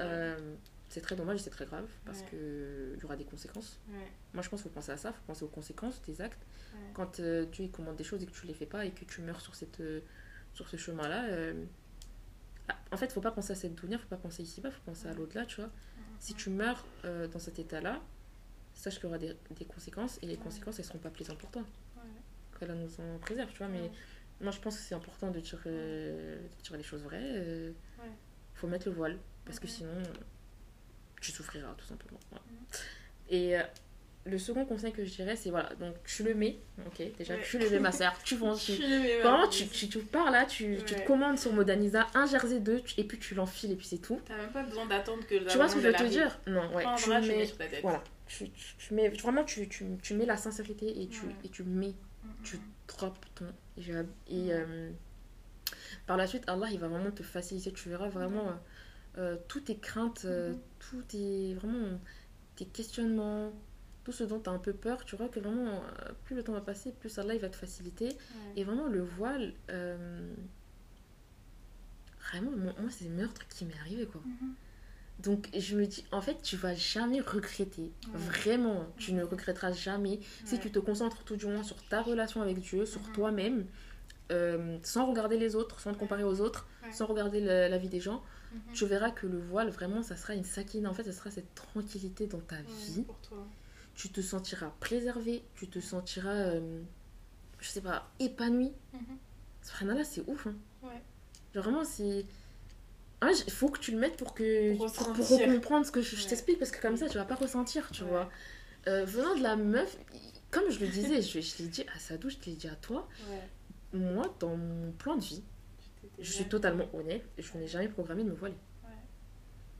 c'est très dommage et c'est très grave parce Ouais. que il y aura des conséquences. Ouais, Moi, je pense qu'il faut penser à ça, il faut penser aux conséquences des actes. ouais. Quand tu commandes des choses et que tu les fais pas et que tu meurs sur, cette, sur ce chemin-là, euh, ah, en fait, faut pas penser à cette dounia, faut pas penser ici-bas, faut penser à l'au-delà, tu vois. Si tu meurs euh, dans cet état-là, sache qu'il y aura des, des conséquences et les Ouais. conséquences, elles seront pas plus importantes. Ouais. Qu'elle nous en préserve, tu vois. Mais Ouais. moi, je pense que c'est important de tirer, de tirer les choses vraies. euh, Ouais. faut mettre le voile parce que sinon, tu souffriras tout simplement. Et euh, le second conseil que je dirais, c'est voilà, donc tu le mets, ok, déjà Ouais. tu le mets, ma sœur, tu penses, tu, Vraiment, tu, tu, tu pars là, tu, tu te commandes sur Modanisa un jersey 2 et puis tu l'enfiles et puis c'est tout. T'as même pas besoin d'attendre que la tu vois ce que je veux te dire? Non, ouais. Tu bras, mets, mets sur ta tête. voilà, tu, tu, mets, vraiment, tu, tu, tu mets la sincérité et tu, Ouais. et tu mets, Mhm. tu droppes ton hijab. Et euh, par la suite, Allah, il va vraiment te faciliter. Tu verras vraiment euh, euh, toutes tes craintes, euh, Mhm. tous tes, vraiment, tes questionnements, tout ce dont tu as un peu peur. Tu vois que vraiment, euh, plus le temps va passer, plus Allah, il va te faciliter. Ouais. Et vraiment, le voile, euh, vraiment, moi, c'est le meurtre qui m'est arrivé, quoi. Mhm. Donc, je me dis, en fait, tu vas jamais regretter. Ouais. Vraiment, tu ne regretteras jamais si tu te concentres tout du moins sur ta relation avec Dieu, sur Mhm. toi-même, euh, sans regarder les autres, sans te comparer aux autres, sans regarder la vie des gens. Mhm. Tu verras que le voile, vraiment, ça sera une sakine. En fait, ça sera cette tranquillité dans ta vie. pour toi. Tu te sentiras préservé, tu te sentiras, euh, je sais pas, épanoui. Mhm. Subhanallah, c'est ouf. Hein. Ouais. Genre vraiment, c'est. Il faut que tu le mettes pour que Pour pour, comprendre ce que je, je Ouais. t'explique parce que comme ça tu vas pas ressentir tu Ouais. vois Euh, venant de la meuf comme je le disais je, je l'ai dit à Sadou je te l'ai dit à toi Ouais. moi dans mon plan de vie je suis totalement honnête je n'ai jamais programmé de me voiler Ouais.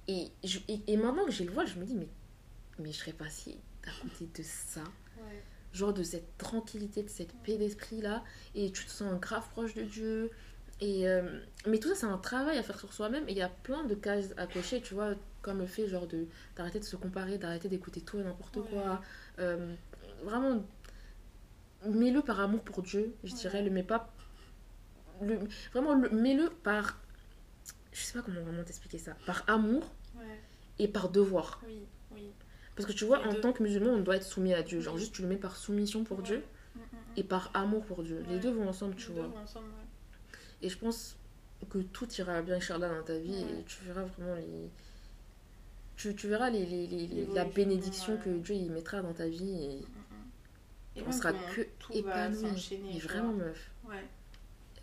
et, je- et, et maintenant que j'ai le voile je me dis mais mais je serais passée à côté de ça Ouais. genre de cette tranquillité, de cette paix d'esprit là, et tu te sens grave proche de Dieu. Et euh, mais tout ça, c'est un travail à faire sur soi-même, et il y a plein de cases à cocher, tu vois, comme le fait genre de d'arrêter de se comparer, d'arrêter d'écouter tout et n'importe Ouais. quoi. Euh, vraiment, mets-le par amour pour Dieu, je Ouais. dirais, le mets pas. Le, vraiment, le, mets-le par. Je sais pas comment vraiment t'expliquer ça. Par amour Ouais. et par devoir. Oui. Oui. Parce que tu vois, en tant que musulman, on doit être soumis à Dieu. Genre, juste tu le mets par soumission pour Ouais. Dieu et par amour pour Dieu. Les deux vont ensemble, tu Les vois. deux vont ensemble, ouais. Et je pense que tout ira bien, Inch'Allah, dans ta vie et tu verras vraiment les. Tu, tu verras les, les- la bénédiction que Dieu il mettra dans ta vie et. Et on sera que épanoui. Mais vraiment, meuf. Ouais.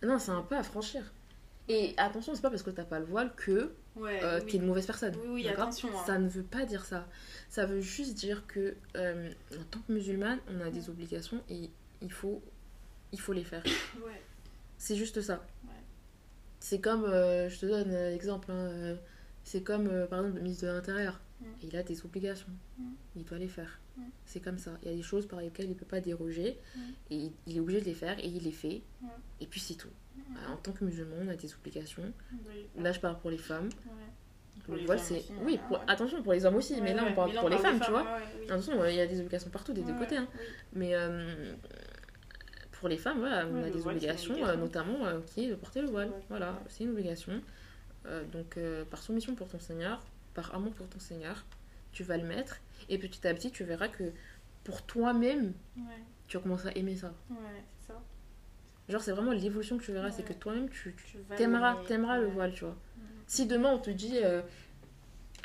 Non, c'est un peu à franchir. Et attention, c'est pas parce que t'as pas le voile que Ouais. euh, oui. t'es une mauvaise personne. Oui, oui, attention, hein. Ça ne veut pas dire ça. Ça veut juste dire que euh, en tant que musulmane, on a des obligations et il faut, il faut les faire. Ouais. C'est juste ça. Ouais. C'est comme, euh, je te donne euh, l'exemple, hein, c'est comme par exemple le ministre de l'Intérieur. Il a des obligations. Mm. Il doit les faire. Mm. C'est comme ça. Il y a des choses par lesquelles il ne peut pas déroger Mm. et il- il est obligé de les faire et il les fait. Et puis c'est tout. En tant que musulman, on a des obligations. Oui. Là, je parle pour les femmes. Ouais. Pour Le les voile, hommes c'est. aussi, Oui, ouais, pour- ouais. attention pour les hommes aussi, mais là, ouais. on parle pour les parle femmes, tu vois. ouais, ouais, oui. Attention, il y a des obligations partout des deux côtés. hein. oui. Mais euh, pour les femmes, voilà, on a des voile, obligations, obligation. euh, notamment euh, qui est de porter le voile. Ouais. Voilà, Ouais. c'est une obligation. Euh, donc, euh, par soumission pour ton Seigneur, par amour pour ton Seigneur, tu vas le mettre. Et petit à petit, tu verras que pour toi-même, Ouais, tu vas commencer à aimer ça. ouais, c'est ça. Genre, c'est vraiment l'évolution que tu verras, c'est que toi-même, tu, tu t'aimeras, t'aimeras le voile, tu vois. Si demain on te dit, euh,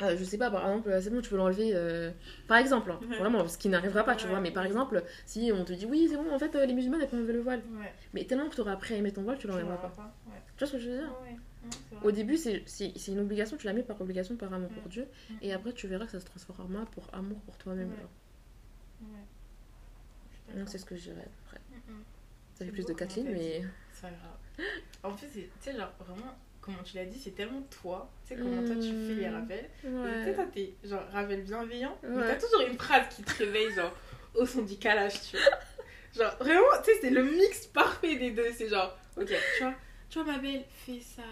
euh, je sais pas, par exemple, euh, c'est bon, tu peux l'enlever, euh, par exemple, hein, vraiment, ce qui n'arrivera pas, tu vois, mais par exemple, si on te dit, oui, c'est bon, en fait, euh, les musulmans, elles peuvent enlever le voile, Ouais. mais tellement que tu auras appris à aimer ton voile, tu l'enlèveras pas. pas. Tu vois ce que je veux dire? Non. Au début, c'est une obligation, tu la mets par obligation, par amour pour Mm. Dieu, Mhm. et après, tu verras que ça se transformera pour amour pour toi-même. D'accord. c'est ce que je dirais après. Mhm. Ça fait plus de comment 4 lignes, mais. C'est pas grave. En plus, tu sais, genre, vraiment, comment tu l'as dit, c'est tellement toi. Tu sais comment toi tu fais les Mm. rappels. Tu Ouais. toi, t'es genre rappel bienveillant, mais Ouais. t'as toujours une phrase qui te réveille, genre au son du calage, tu vois. Genre vraiment, tu sais, c'est le mix parfait des deux. C'est genre, ok, tu vois, tu vois, ma belle, fais ça,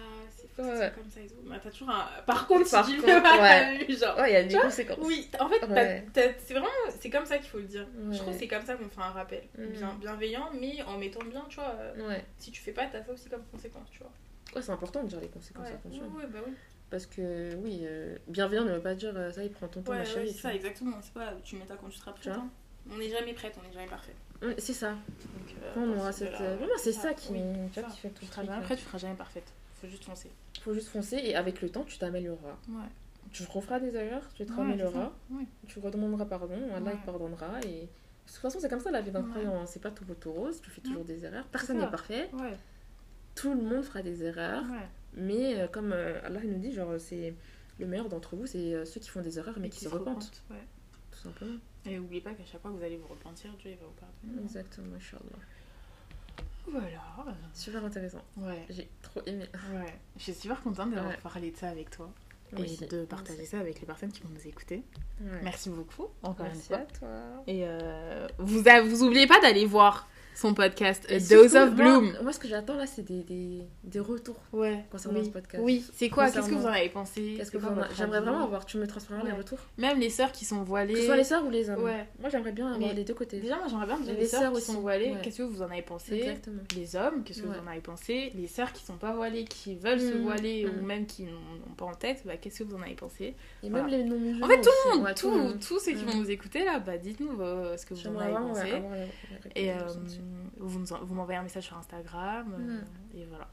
ça Ouais. comme ça et tout. Mais t'as toujours un. Par contre, Par si tu le contre, fais pas, ouais. genre. Ouais, il y a des conséquences. Oui, en fait, Ouais. c'est vraiment, c'est comme ça qu'il faut le dire. Je trouve que c'est comme ça qu'on fait un rappel. Mm. Bien, bienveillant, mais en mettant bien, tu vois. euh. Si tu fais pas, t'as ça aussi comme conséquence, tu vois. Ouais, c'est important de dire les conséquences, attention. ouais, bah oui. Parce que, oui, euh, bienveillant ne veut pas dire euh, ça, il prend ton temps, ma chérie. c'est tu ça, exactement. C'est pas tu mets ta quand tu seras prête. Hein. On n'est jamais prête, on n'est jamais parfait. C'est ça. Donc, euh, on aura cette. là, euh, Vraiment, c'est ça, qui, oui, ça. qui fait tout Tu le jamais là. prête, tu seras jamais parfaite. Faut juste foncer. Faut juste foncer et avec le temps, tu t'amélioreras. Ouais. Tu referas des erreurs, tu te Ouais, amélioreras, tu redemanderas pardon, Allah il pardonnera. Et... De toute façon, c'est comme ça la vie d'un croyant, hein. c'est pas tout beau tout rose, tu fais toujours des erreurs, personne n'est parfait, tout le monde fera des erreurs, mais euh, comme euh, Allah nous dit, genre, c'est le meilleur d'entre vous, c'est euh, ceux qui font des erreurs mais qui se repentent, tout simplement. Et n'oubliez pas qu'à chaque fois que vous allez vous repentir, Dieu il va vous pardonner. Exactement, Inch'Allah. Voilà. Super intéressant, Ouais. j'ai trop aimé. Ouais. Je suis super contente d'avoir Ouais. parlé de ça avec toi. Moi et de partager ça avec les personnes qui vont nous écouter. Ouais. Merci beaucoup, encore Merci une fois. à toi. Et euh, vous, a- vous oubliez pas d'aller voir son podcast A Dose of Bloom. Moi, ce que j'attends là, c'est des, des, des retours. Ouais. Concernant oui. ce podcast. Oui, c'est quoi? Qu'est-ce que vous en avez pensé? que J'aimerais vraiment avoir, tu me transféreras les Ouais. retours Même les sœurs qui sont voilées. Que ce soit les sœurs ou les hommes. Ouais. Moi, j'aimerais bien avoir Mais- les deux côtés. Déjà, moi j'aimerais bien Les les sœurs qui aussi, sont voilées. ouais. Qu'est-ce que vous en avez pensé? Exactement. Les hommes, qu'est-ce que vous en avez pensé? Les sœurs qui sont pas voilées, qui veulent se Mhm, voiler ou mhm. même qui n'ont pas en tête, bah, qu'est-ce que vous en avez pensé? Et Voilà. même les non-musulmans. En fait, tout le monde, tous ceux qui vont nous écouter là, bah, dites-nous ce que vous en avez pensé. les- les Et. Vous, m'envoyez un message sur Instagram. euh, Mhm. Et voilà.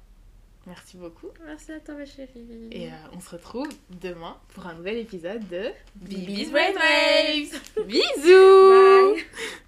Merci beaucoup. Merci à toi, ma chérie. Et euh, on se retrouve demain pour un nouvel épisode de Bibi's Bibi's Brainwaves. Bisous Bye.